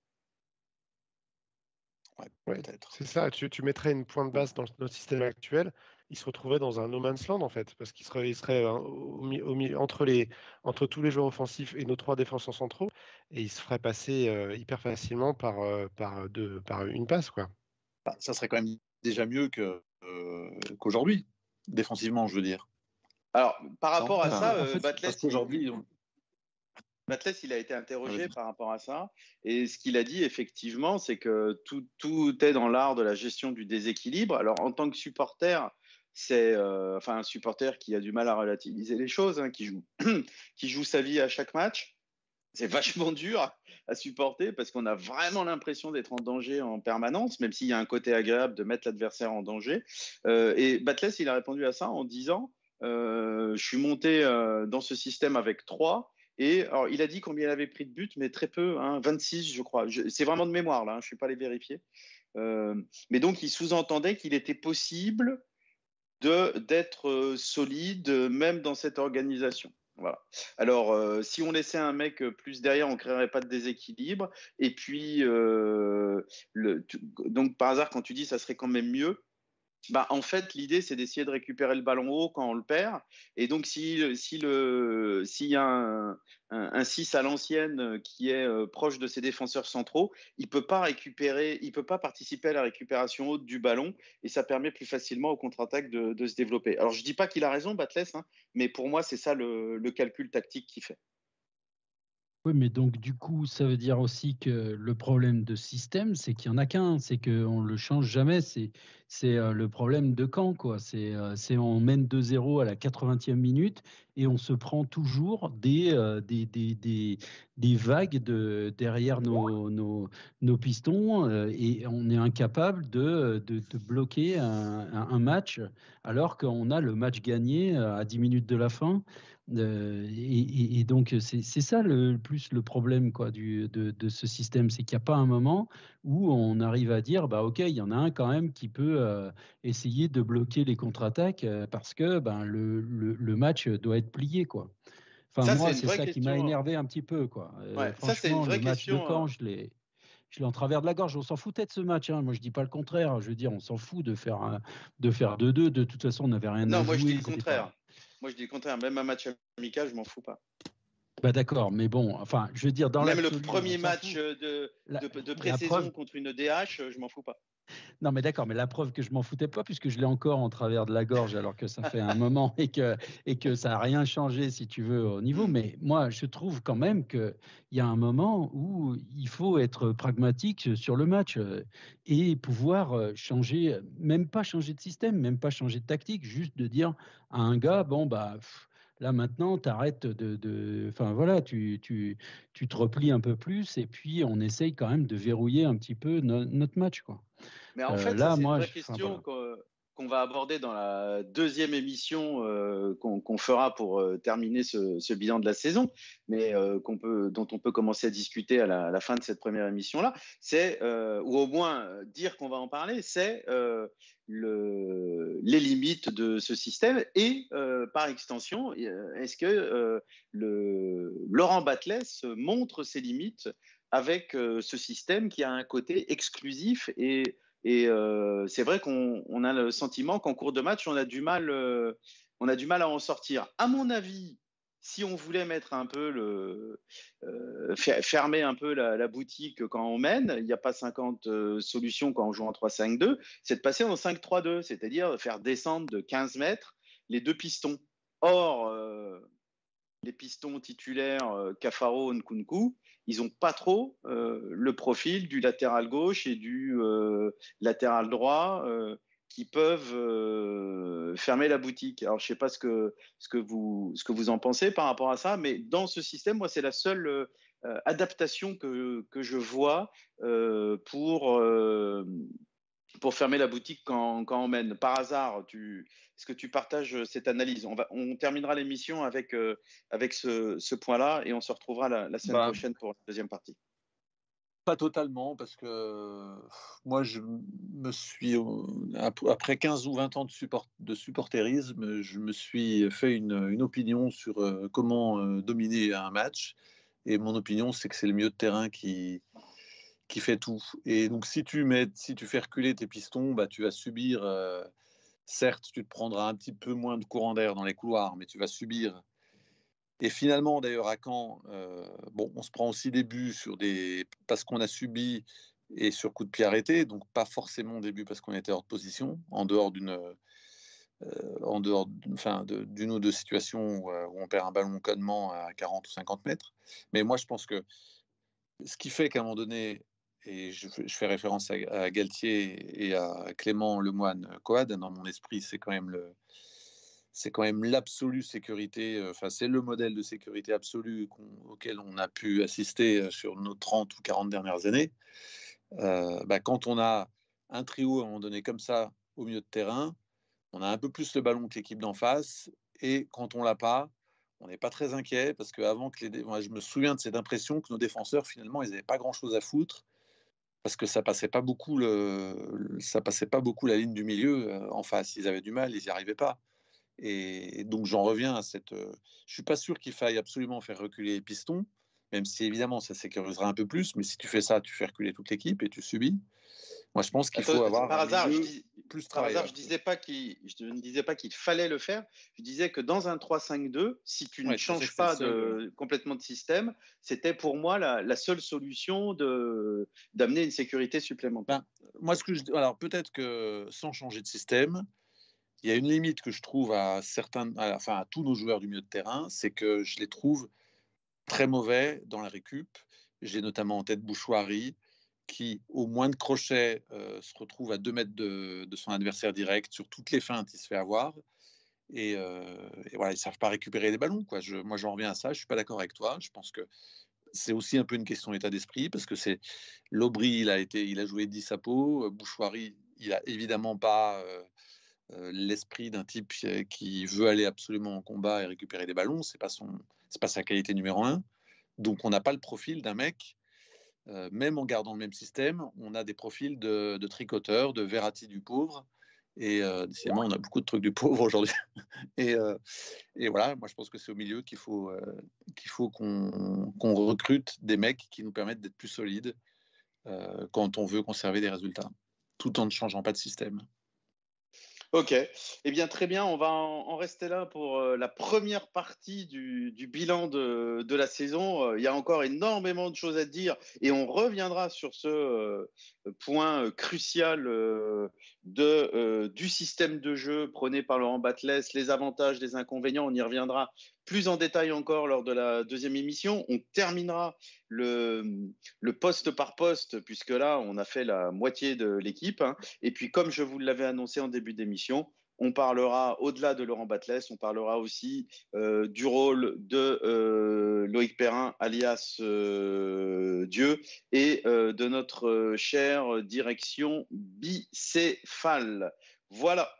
Ouais, c'est ça, tu, tu, mettrais une pointe basse dans notre système actuel il se retrouverait dans un no man's land en fait, parce qu'il serait, il serait hein, au, entre, les, entre tous les joueurs offensifs et nos trois défenseurs centraux, et il se ferait passer euh, hyper facilement par, euh, par, une passe. Quoi. Bah, ça serait quand même déjà mieux que, euh, qu'aujourd'hui, défensivement, je veux dire. Alors, par rapport à ça, en fait, aujourd'hui. il a été interrogé par rapport à ça. Et ce qu'il a dit, effectivement, c'est que tout, tout, est dans l'art de la gestion du déséquilibre. Alors, en tant que supporter, c'est euh, enfin un supporter qui a du mal à relativiser les choses, hein, qui, joue, qui joue sa vie à chaque match. C'est vachement dur à, supporter parce qu'on a vraiment l'impression d'être en danger en permanence, même s'il y a un côté agréable de mettre l'adversaire en danger. Euh, et Batles, il a répondu à ça en disant euh, Je suis monté dans ce système avec trois. Et il a dit combien il avait pris de buts, mais très peu, hein, 26, je crois. C'est vraiment de mémoire, là, hein, je ne suis pas allé vérifier. mais donc, il sous-entendait qu'il était possible d'être euh, solide, même dans cette organisation. Voilà. Alors, euh, si on laissait un mec plus derrière, on créerait pas de déséquilibre. Et puis, euh, le, donc par hasard, quand tu dis ça serait quand même mieux, bah, en fait, l'idée, c'est d'essayer de récupérer le ballon haut quand on le perd. Et donc, s'il si, si y a un, un, 6 à l'ancienne qui est euh, proche de ses défenseurs centraux, il ne peut pas peut pas participer à la récupération haute du ballon. Et ça permet plus facilement au contre-attaque de, de, se développer. Alors, je ne dis pas qu'il a raison, Batles, hein, mais pour moi, c'est ça le, le calcul tactique qu'il fait. Oui, mais donc du coup, ça veut dire aussi que le problème de système, c'est qu'il n'y en a qu'un, c'est qu'on ne le change jamais. C'est, euh, le problème de quand, quoi. Euh, c'est on mène 2-0 à la 80e minute et on se prend toujours des, euh, des, des, des, des, vagues de, derrière nos, nos, nos pistons et on est incapable de, de, de bloquer un, un, match alors qu'on a le match gagné à 10 minutes de la fin. Euh, et, donc, c'est ça le plus le problème quoi, du, de, ce système, c'est qu'il n'y a pas un moment où on arrive à dire, bah ok, il y en a un quand même qui peut euh, essayer de bloquer les contre-attaques euh, parce que ben, le, le, match doit être plié. Quoi. Enfin, moi, c'est ça qui m'a énervé un petit peu. Quoi. ça, c'est une vraie le match de Caen, je l'ai je l'ai en travers de la gorge. On s'en foutait de ce match. Hein. Moi, je dis pas le contraire. Je veux dire, on s'en fout de faire de faire 2-2. De toute façon, on n'avait rien non, à moi, je dis le contraire. Moi, je dis le contraire. Même un match amical, je m'en fous pas. Bah d'accord, mais bon, enfin, je veux dire, dans Même le premier match de, de, de pré-saison contre une DH, je m'en fous pas. Non, mais d'accord, mais la preuve que je m'en foutais pas, puisque je l'ai encore en travers de la gorge, alors que ça fait un moment et que, et que ça n'a rien changé, si tu veux, au niveau. Mais moi, je trouve quand même qu'il y a un moment où il faut être pragmatique sur le match euh, et pouvoir euh, changer, même pas changer de système, même pas changer de tactique, juste de dire à un gars, bon, bah. Là maintenant, tu arrêtes de, Enfin voilà, tu, tu, tu, te replies un peu plus et puis on essaye quand même de verrouiller un petit peu notre match. Quoi. Mais en euh, fait, là, c'est une vraie question qu'on va aborder dans la deuxième émission euh, qu'on fera pour euh, terminer ce, bilan de la saison, mais peut, dont on peut commencer à discuter à la, fin de cette première émission-là, c'est, ou au moins dire qu'on va en parler, c'est le, les limites de ce système et par extension, est-ce que Laurent Batles montre ses limites avec ce système qui a un côté exclusif et et euh, c'est vrai qu'on a le sentiment qu'en cours de match, on a du mal, euh, on a du mal à en sortir. À mon avis, si on voulait mettre un peu le euh, fermer un peu la, boutique quand on mène, il n'y a pas 50 solutions quand on joue en 3-5-2, c'est de passer en 5-3-2, c'est-à-dire faire descendre de 15 mètres les deux pistons. Or, les pistons titulaires Cafaro Nkunku, ils n'ont pas trop euh, le profil du latéral gauche et du euh, latéral droit euh, qui peuvent fermer la boutique. Alors, je ne sais pas ce que, vous, en pensez par rapport à ça, mais dans ce système, moi, c'est la seule adaptation que, je vois pour pour fermer la boutique quand, quand, on mène. Par hasard, est-ce que tu partages cette analyse? On, va, on terminera l'émission avec, euh, avec ce, ce point-là et on se retrouvera la, semaine bah, prochaine pour la deuxième partie. Pas totalement, parce que moi, je me suis, après 15 ou 20 ans de, support, de supporterisme, je me suis fait une, une opinion sur euh, comment euh, dominer un match. Et mon opinion, c'est que c'est le milieu de terrain qui, qui fait tout. Et donc, si tu, mets, si tu fais reculer tes pistons, bah, tu vas subir, euh, certes, tu te prendras un petit peu moins de courant d'air dans les couloirs, mais tu vas subir. Et finalement, d'ailleurs, à Caen, euh, bon, on se prend aussi des buts sur des... parce qu'on a subi et sur coup de pied arrêté, donc pas forcément des buts parce qu'on était hors de position, en dehors d'une. Euh, en dehors enfin, d'une ou deux situations où, où, on perd un ballon connement à 40 ou 50 mètres. Mais moi, je pense que ce qui fait qu'à un moment donné, et je, fais référence à, Galtier et à Clément Lemoine Coad, dans mon esprit, c'est quand même le, c'est quand même l'absolue sécurité, euh, enfin c'est le modèle de sécurité absolue auquel on a pu assister euh, sur nos 30 ou 40 dernières années. Euh, bah, quand on a un trio à un moment donné comme ça au milieu de terrain, on a un peu plus le ballon que l'équipe d'en face, et quand on l'a pas, on n'est pas très inquiet parce que avant je me souviens de cette impression que nos défenseurs finalement ils n'avaient pas grand chose à foutre parce que ça passait pas beaucoup le, ça passait pas beaucoup la ligne du milieu euh, en face. Ils avaient du mal, ils n'y arrivaient pas. Et donc j'en reviens à cette. Euh, je suis pas sûr qu'il faille absolument faire reculer les pistons, même si évidemment ça sécurisera un peu plus. Mais si tu fais ça, tu fais reculer toute l'équipe et tu subis. Moi, je pense qu'il faut avoir par hasard, je plus Par hasard, je, disais pas je ne disais pas qu'il fallait le faire. Je disais que dans un 3-5-2, si tu ne changes pas de, complètement de système, c'était pour moi la, seule solution d'amener une sécurité supplémentaire. Ben, moi, ce que je, alors peut-être que sans changer de système, il y a une limite que je trouve à certains, enfin à tous nos joueurs du milieu de terrain, c'est que je les trouve très mauvais dans la récup. J'ai notamment en tête Bouchoirie, qui, au moins de crochet, euh, se retrouve à deux mètres de, son adversaire direct sur toutes les feintes, il se fait avoir. Et, euh, voilà, ils ne savent pas récupérer les ballons. Quoi. Je, moi, j'en reviens à ça. Je ne suis pas d'accord avec toi. Je pense que c'est aussi un peu une question d'état d'esprit parce que c'est Lobry, il a, été, il a joué 10 à peau. Bouchoirie, il n'a évidemment pas euh, l'esprit d'un type qui veut aller absolument en combat et récupérer des ballons. Ce n'est pas, pas sa qualité numéro un. Donc, on n'a pas le profil d'un mec euh, même en gardant le même système, on a des profils de, tricoteurs, de Verratti du pauvre, Et euh, décidément, on a beaucoup de trucs du pauvre aujourd'hui. et, euh, et, voilà, moi je pense que c'est au milieu qu'il faut qu'il faut qu'on recrute des mecs qui nous permettent d'être plus solides quand on veut conserver des résultats, tout en ne changeant pas de système. Ok, eh bien très bien, on va en, rester là pour euh, la première partie du, bilan de, la saison. Euh, il y a encore énormément de choses à dire et on reviendra sur ce euh, point crucial du système de jeu prôné par Laurent Batles, les avantages, les inconvénients, on y reviendra plus en détail encore lors de la deuxième émission. On terminera le, poste par poste, puisque là, on a fait la moitié de l'équipe. Hein. Et puis, comme je vous l'avais annoncé en début d'émission, on parlera, au-delà de Laurent Batles, on parlera aussi euh, du rôle de euh, Loïc Perrin, alias euh, Dieu, et de notre chère direction bicéphale. Voilà,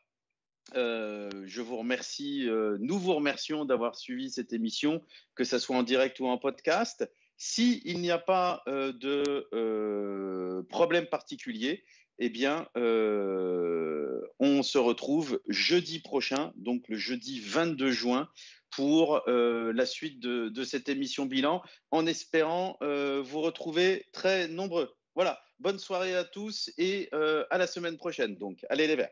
euh, je vous remercie, euh, nous vous remercions d'avoir suivi cette émission, que ce soit en direct ou en podcast. S'il n'y a pas euh, de problème particulier, eh bien, on se retrouve jeudi prochain, donc le jeudi 22 juin, pour la suite de, de, cette émission bilan, en espérant vous retrouver très nombreux. Voilà, bonne soirée à tous et à la semaine prochaine. Donc, allez les verts.